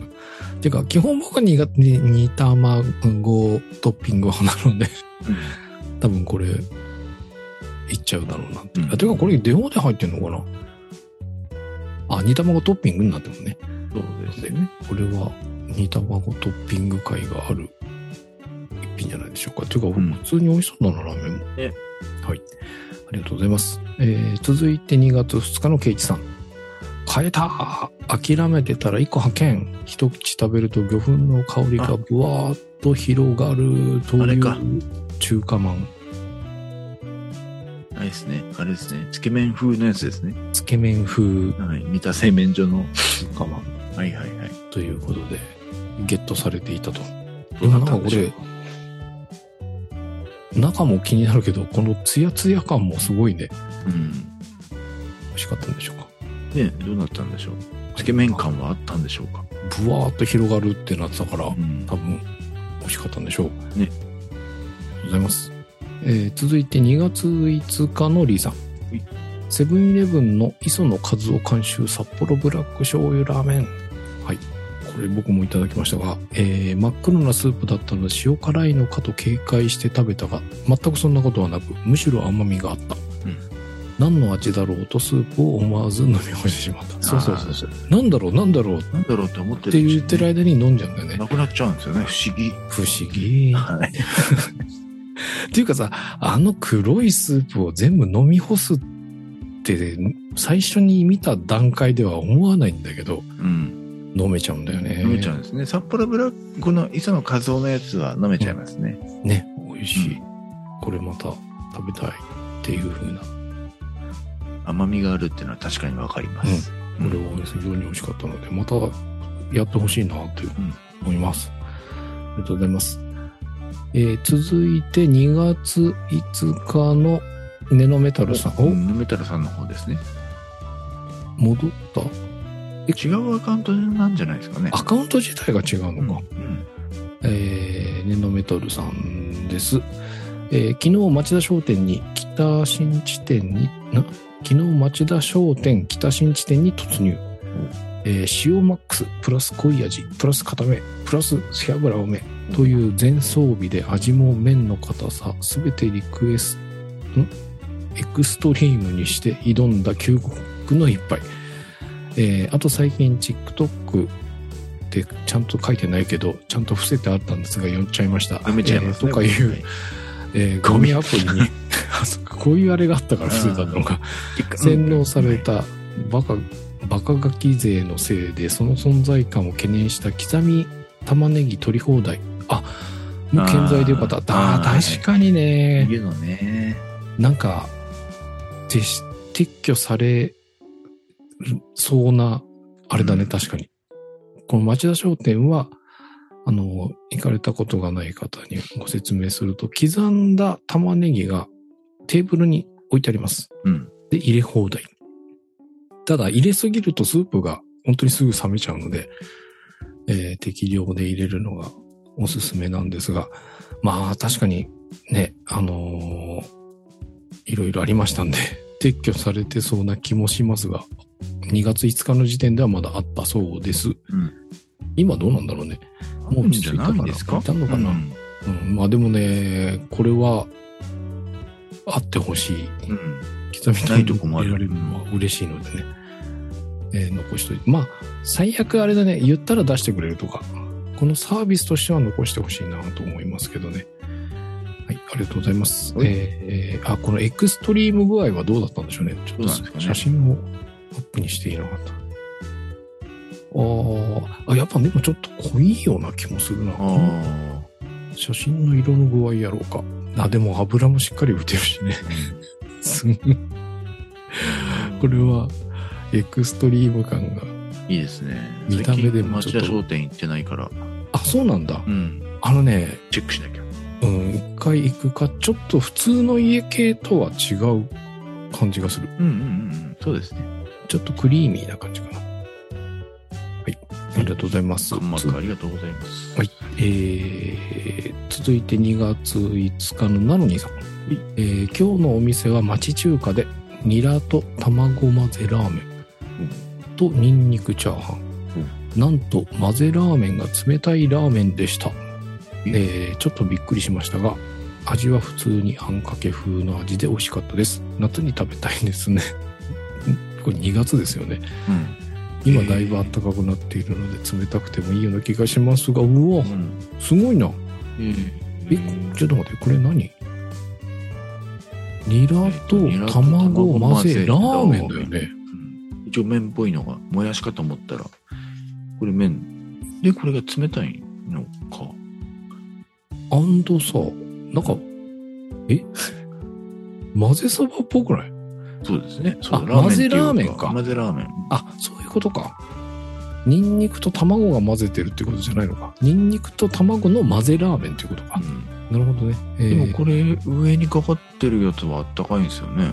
てか、基本僕は苦手に煮卵トッピング派なので、多分これ、いっちゃうだろうなって。うんあてか、これデオで入ってんのかな？あ、煮卵トッピングになってもね。そうですね。これは煮卵トッピング会がある一品じゃないでしょうか。というか、ん普通に美味しそうだな、ラーメンも。ねはい。ありがとうございます。えー、続いて2月2日のケイチさん。変えた諦めてたら1個派遣。一口食べると魚粉の香りがぶわーっと広がるという中華まん。あれですね。あれですね。つけ麺風のやつですね。つけ麺風はい。三田製麺所の。中華まんはいはいはい。ということで、ゲットされていたと。どうだったんでしょうなんか中も気になるけど、このツヤツヤ感もすごいね。うん。美味しかったんでしょうか？ねどうなったんでしょう？つけ麺感はあったんでしょうか？ぶわーっと広がるってなってたから、うん多分美味しかったんでしょう。ねございます。えー続いて2月5日のリーさんい。セブンイレブンの磯野和夫監修札幌ブラック醤油ラーメン。はい。これ僕もいただきましたが、えー真っ黒なスープだったので塩辛いのかと警戒して食べたが、全くそんなことはなく、むしろ甘みがあった。うん何の味だろうとスープを思わず飲み干してしまった。そうそうそうそう。なんだろうなんだろうっなんだろうって思っててるうちに言ってる間に飲んじゃうんだよね。なくなっちゃうんですよね。不思議。不思議。はい。っていうかさ、あの黒いスープを全部飲み干すって、最初に見た段階では思わないんだけど、うん。飲めちゃうんだよね。飲めちゃうんですね。札幌ブラック、この磯野和夫のやつは飲めちゃいますね。ね、美味しい。これまた食べたいっていう風な。甘みがあるっていうのは確かにわかります。これは非常に美味しかったので、またやってほしいなと思います。ありがとうございます。えー続いて2月5日のネノメタルさん。お、うんメタルさんの方ですね。戻った？違うアカウントなんじゃないですかね。アカウント自体が違ううん、のか。うんえー、ネノメトルさんです。えー昨日町田商店に北新地店に、な？昨日町田商店北新地店に突入。えー塩マックス、プラス濃い味、プラス固め、プラス背脂多めという全装備で味も麺の硬さ、すべてリクエスト、ん？エクストリームにして挑んだ究極の一杯。えーあと最近 TikTok ってちゃんと書いてないけど、ちゃんと伏せてあったんですが、読んじゃいました。読めちゃいますね。えーとかいう、はいえーゴミアプリに、こういうあれがあったから伏せたのか。洗脳されたバカ、バカガキ勢のせいでその存在感を懸念した刻み玉ねぎ取り放題。あ、もう健在でよかった。あーあ確かにね。いうのね。なんか、撤去されそうな、あれだね、うん確かに。この町田商店は、あの、行かれたことがない方にご説明すると、刻んだ玉ねぎがテーブルに置いてあります。うん。で、入れ放題。ただ、入れすぎるとスープが本当にすぐ冷めちゃうので、えー適量で入れるのがおすすめなんですが、まあ確かにね、あのーいろいろありましたんで、撤去されてそうな気もしますが、2月5日の時点ではまだあったそうです。うん。今どうなんだろうね。もう落ち着いたかなかいたのかな？うんうん、まあでもね、これは、あってほしい。うん。刻みないとこもあれられるのは嬉しいのでね。えー残しといて。まあ、最悪あれだね、言ったら出してくれるとか、このサービスとしては残してほしいなと思いますけどね。はい、ありがとうございます。はいえーあ、このエクストリーム具合はどうだったんでしょうね。ちょっと写真をアップにしていなかった。あーあ、やっぱでもちょっと濃いような気もするな。あ写真の色の具合やろうか。あ、でも油もしっかり浮いてるしね。あ。すんこれは、エクストリーム感が。いいですね。見た目でもちょっと町田商店行ってないから、あ、そうなんだ。うん。あのね、チェックしなきゃ。うん、一回行くか、ちょっと普通の家系とは違う感じがする。うんうんうんうん。そうですね。ちょっとクリーミーな感じかな。はい。ありがとうございます。ありがとうございます。はい。えー、続いて2月5日のナノニーさん。えー今日のお店は町中華で、ニラと卵混ぜラーメンとニンニクチャーハン。なんと混ぜラーメンが冷たいラーメンでした。えーちょっとびっくりしましたが、味は普通にあんかけ風の味で美味しかったです。夏に食べたいですね。これ2月ですよね。うん。今だいぶ暖かくなっているので冷たくてもいいような気がしますが、うわう、ん。すごいな。ええ、ちょっと待って、これ何？ニラと卵を混ぜ、卵混ぜラーメンだよね。うん一応麺っぽいのが、もやしかと思ったら、これ麺。で、これが冷たいのか。アンドさ、なんか、え？混ぜそばっぽくない？そうですね。そうあ混ぜラーメンか混ぜラーメン。あ、そういうことか。ニンニクと卵が混ぜてるってことじゃないのか。ニンニクと卵の混ぜラーメンっていうことか。なるほどね。えーでもこれ、上にかかってるやつはあったかいんですよね。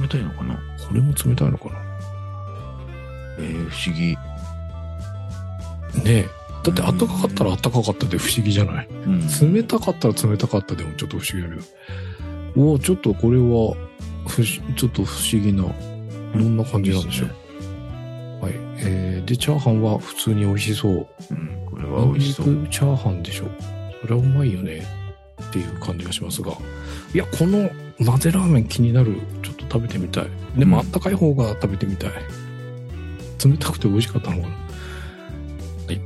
冷たいのかな？これも冷たいのかなえー、不思議。ねえ。だって暖かかったら暖かかったで不思議じゃない？うん。冷たかったら冷たかったでもちょっと不思議だけど。おおちょっとこれは、ふし、ちょっと不思議な、どんな感じなんでしょう？はい。えー、で、チャーハンは普通に美味しそう。うん。これは美味しそう。チャーハンでしょ。それはうまいよね。っていう感じがしますが。いや、この混ぜラーメン気になる。ちょっと食べてみたい。でも、うんあったかい方が食べてみたい。冷たくて美味しかったのかな。はい。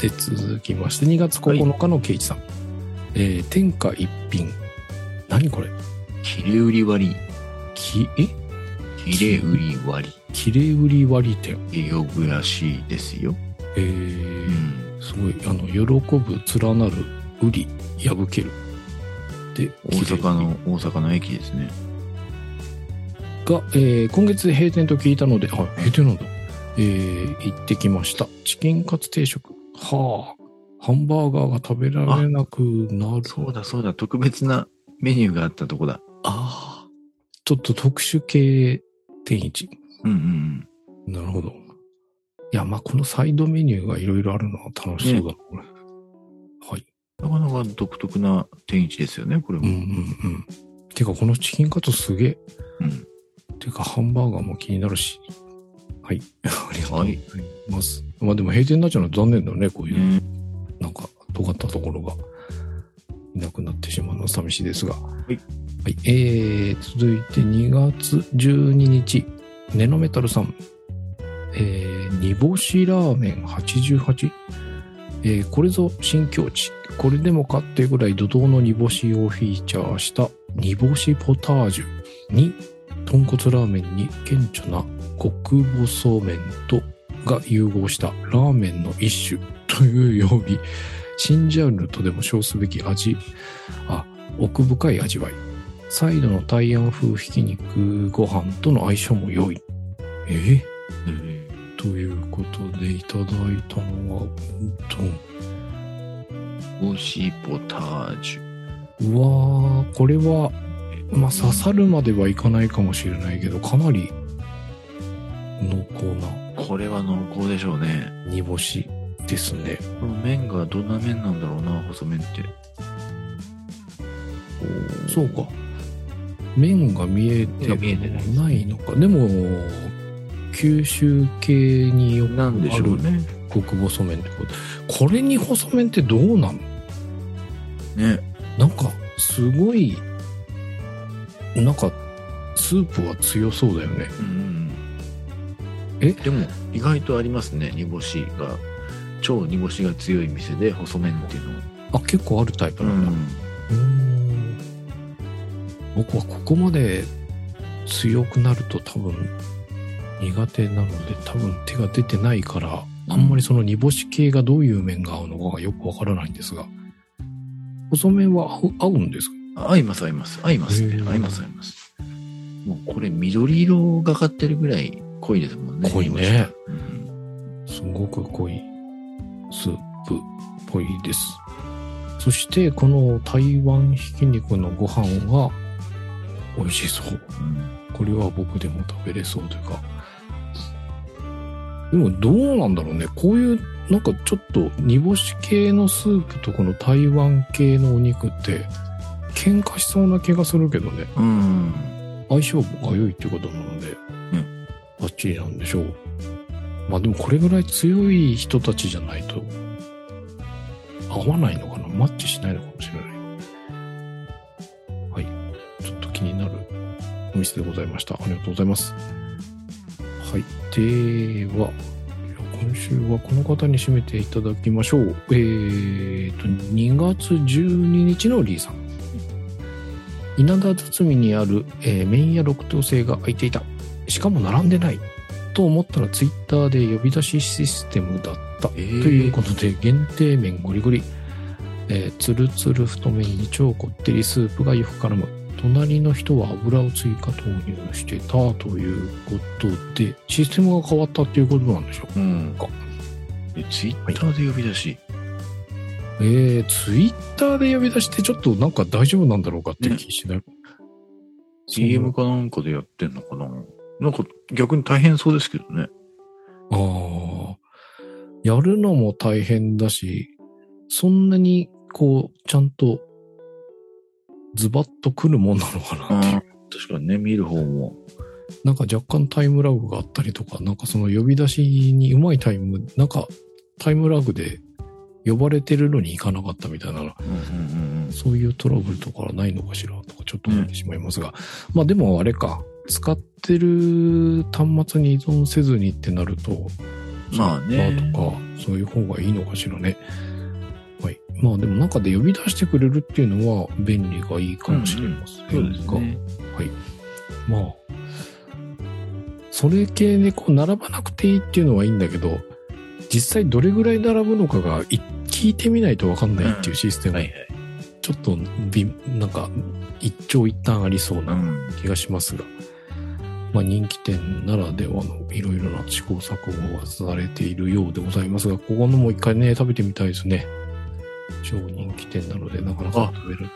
で、続きまして、2月9日のケイチさん。えー、天下一品。何これ？切れ売り割り。き、え？切れ売り割切れ売り割り店。り。呼ぶらしいですよ。えうー、ん。すごい、あの、喜ぶ、連なる、売り、破ける。で、大阪の、大阪の駅ですね。が、えー今月で閉店と聞いたので、はい、閉店なんだ。えー行ってきました。チキンカツ定食。はあ。ハンバーガーが食べられなくなる。そうだそうだ、特別なメニューがあったとこだ。ああ。ちょっと特殊系天一。うんうんなるほど。いや、まあ、このサイドメニューがいろいろあるのは楽しそうだな、これ。はい。うん。なかなか独特な天一ですよね、これも。うんうんうん。てか、このチキンカツすげえ。うんてか、ハンバーガーも気になるし。はい。ありがとうございはいます。まあでも閉店になっちゃうのは残念だよね、こういう、ねなんか、尖ったところがいなくなってしまうのは寂しいですが。はいはい。えー、続いて2月12日、ネノメタルさん。えー、煮干しラーメン 88? えー、これぞ新境地。これでもかってぐらい怒涛の煮干しをフィーチャーした煮干しポタージュに、豚骨ラーメンに顕著な極細麺とが融合したラーメンの一種というように、新ジャンルとでも称すべき味、あ、奥深い味わい。サイドの大安風ひき肉ご飯との相性も良い。え？えということでいただいたのは、うんと、ー、おしポタージュ。うわー、これは、まあ、刺さるまではいかないかもしれないけど、かなり濃厚なこれは濃厚でしょうね。煮干しですね。この麺がどんな麺なんだろうな、細麺って。そうか。麺が見えてないのか。でも、九州系によくなんでしょうね。極細麺ってこと。これに細麺ってどうなのね。なんか、すごい、なんか、スープは強そうだよね。うんうん。え？でも、意外とありますね、煮干しが。超煮干しが強い店で細麺っていうのは。あ、結構あるタイプなんだ。うーん僕はここまで強くなると多分苦手なので多分手が出てないから、あんまりその煮干し系がどういう麺が合うのかがよくわからないんですが、細麺は合う合うんですか？合います、合います。合いますね。合います、合います。もうこれ緑色がかってるぐらい濃いですもんね。濃いね。うんすごく濃いスープっぽいです。そしてこの台湾ひき肉のご飯は美味しそう。うんこれは僕でも食べれそうというか。でもどうなんだろうね。こういうなんかちょっと煮干し系のスープとこの台湾系のお肉って喧嘩しそうな気がするけどね。うん。相性が良いってことなので、うんバッチリなんでしょう。まあでもこれぐらい強い人たちじゃないと合わないのかなマッチしないのかもしれない。気になるお店でございました。ありがとうございます。はい。では、今週はこの方に締めていただきましょう。えーと、2月12日のリーさん。稲田堤にある、えー麺屋六等星が開いていた。しかも並んでない。と思ったらツイッターで呼び出しシステムだった。えーということで、限定麺ゴリゴリ。えー、つるつる太麺に超こってりスープがよく絡む。隣の人は油を追加投入してたということで、システムが変わったっていうことなんでしょううんツイッターで呼び出し？えー、ツイッターで呼び出してちょっとなんか大丈夫なんだろうかって気しない、CM かなんかでやってんのかな？なんか逆に大変そうですけどね。ああ。やるのも大変だし、そんなにこう、ちゃんとズバッと来るもんなのかなっていう。確かにね、見る方も。なんか若干タイムラグがあったりとか、なんかその呼び出しにうまいタイム、なんかタイムラグで呼ばれてるのに行かなかったみたいな、うんうんうんうん。そういうトラブルとかはないのかしらとかちょっと思ってしまいますが。まあでもあれか、使ってる端末に依存せずにってなると、まあねとか、そういう方がいいのかしらね。はい。まあでも中で呼び出してくれるっていうのは便利がいいかもしれませんが、そうですね。まあ、それ系でこう並ばなくていいっていうのはいいんだけど、実際どれぐらい並ぶのかがい聞いてみないとわかんないっていうシステム、はいはい。ちょっとび、なんか、一長一短ありそうう。なん気がしますが、まあ人気店ならではのいろいろな試行錯誤がされているようでございますが、ここのもう一回ね、食べてみたいですね。超人気店なので、なかなか食べる。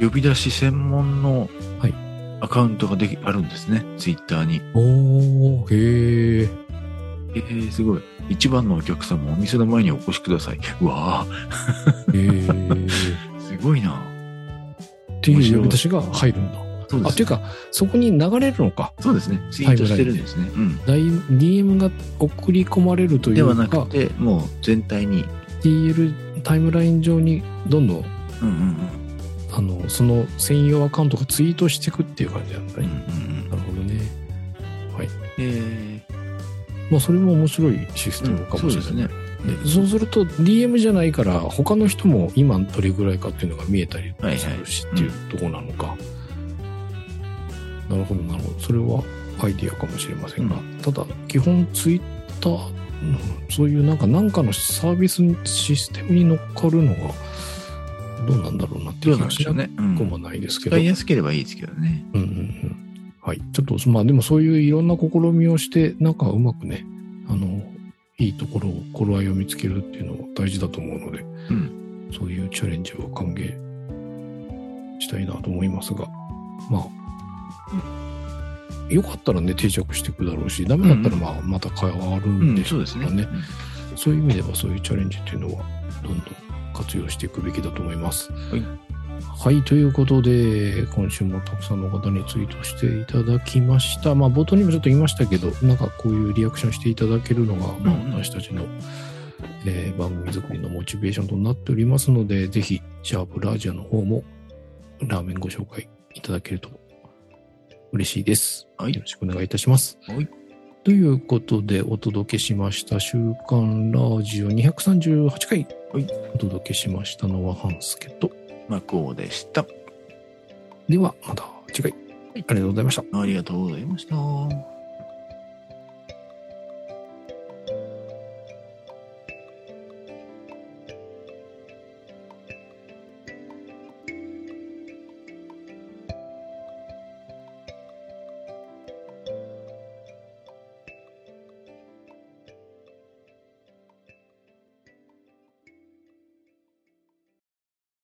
呼び出し専門のはいアカウントができ、あるんですね。ツイッターに。おー、へえ。えー、すごい。一番のお客様、お店の前にお越しください。うわへえ。ー すごいな。っていう呼び出しが入るんだ。あ、そうですていうか、そこに流れるのか。そうですね。ツイートしてるんですね。うん。DM が送り込まれるといではうか、なくて、もう全体に。TL タイムライン上にどんどん、うんうんあの、その専用アカウントがツイートしていくっていう感じなんだうん。うんね。うんなるほどね。はい。えまあ、それも面白いシステームかもしれない。そうですね。でそうすると DM じゃないから他の人も今どれぐらいかっていうのが見えたりするしっていうところなのか、なるほどなるほどそれはアイディアかもしれませんが、うただ基本ツイッターそういうなんか何かのサービスシステムに乗っかるのがどうなんだろうなってどいう気がしなくもないですけど、使いやすければいいですけどね。うんうんうん。はい。ちょっと、まあでもそういういろんな試みをして、なんかうまくね、あの、いいところを、頃合いを見つけるっていうのは大事だと思うので、ん。そういうチャレンジは歓迎したいなと思いますが、まあ、よかったらね、定着していくだろうし、ダメだったらまあ、また変わるうんん、でしょそうですね。ねそういう意味ではそういうチャレンジっていうのはどんどん活用していくべきだと思います。はい。はい、ということで、今週もたくさんの方にツイートしていただきました。まあ、冒頭にもちょっと言いましたけど、なんかこういうリアクションしていただけるのが、まあ私たちの、えー番組作りのモチベーションとなっておりますので、ぜひ、シャープラジオの方も、ラーメンご紹介いただけると嬉しいです。はいよろしくお願いいたします。はい。ということでお届けしました週刊ラジオ238回はいお届けしましたのは半助とまあ、こうでした。ではまた次回ありがとうございました。ありがとうございました。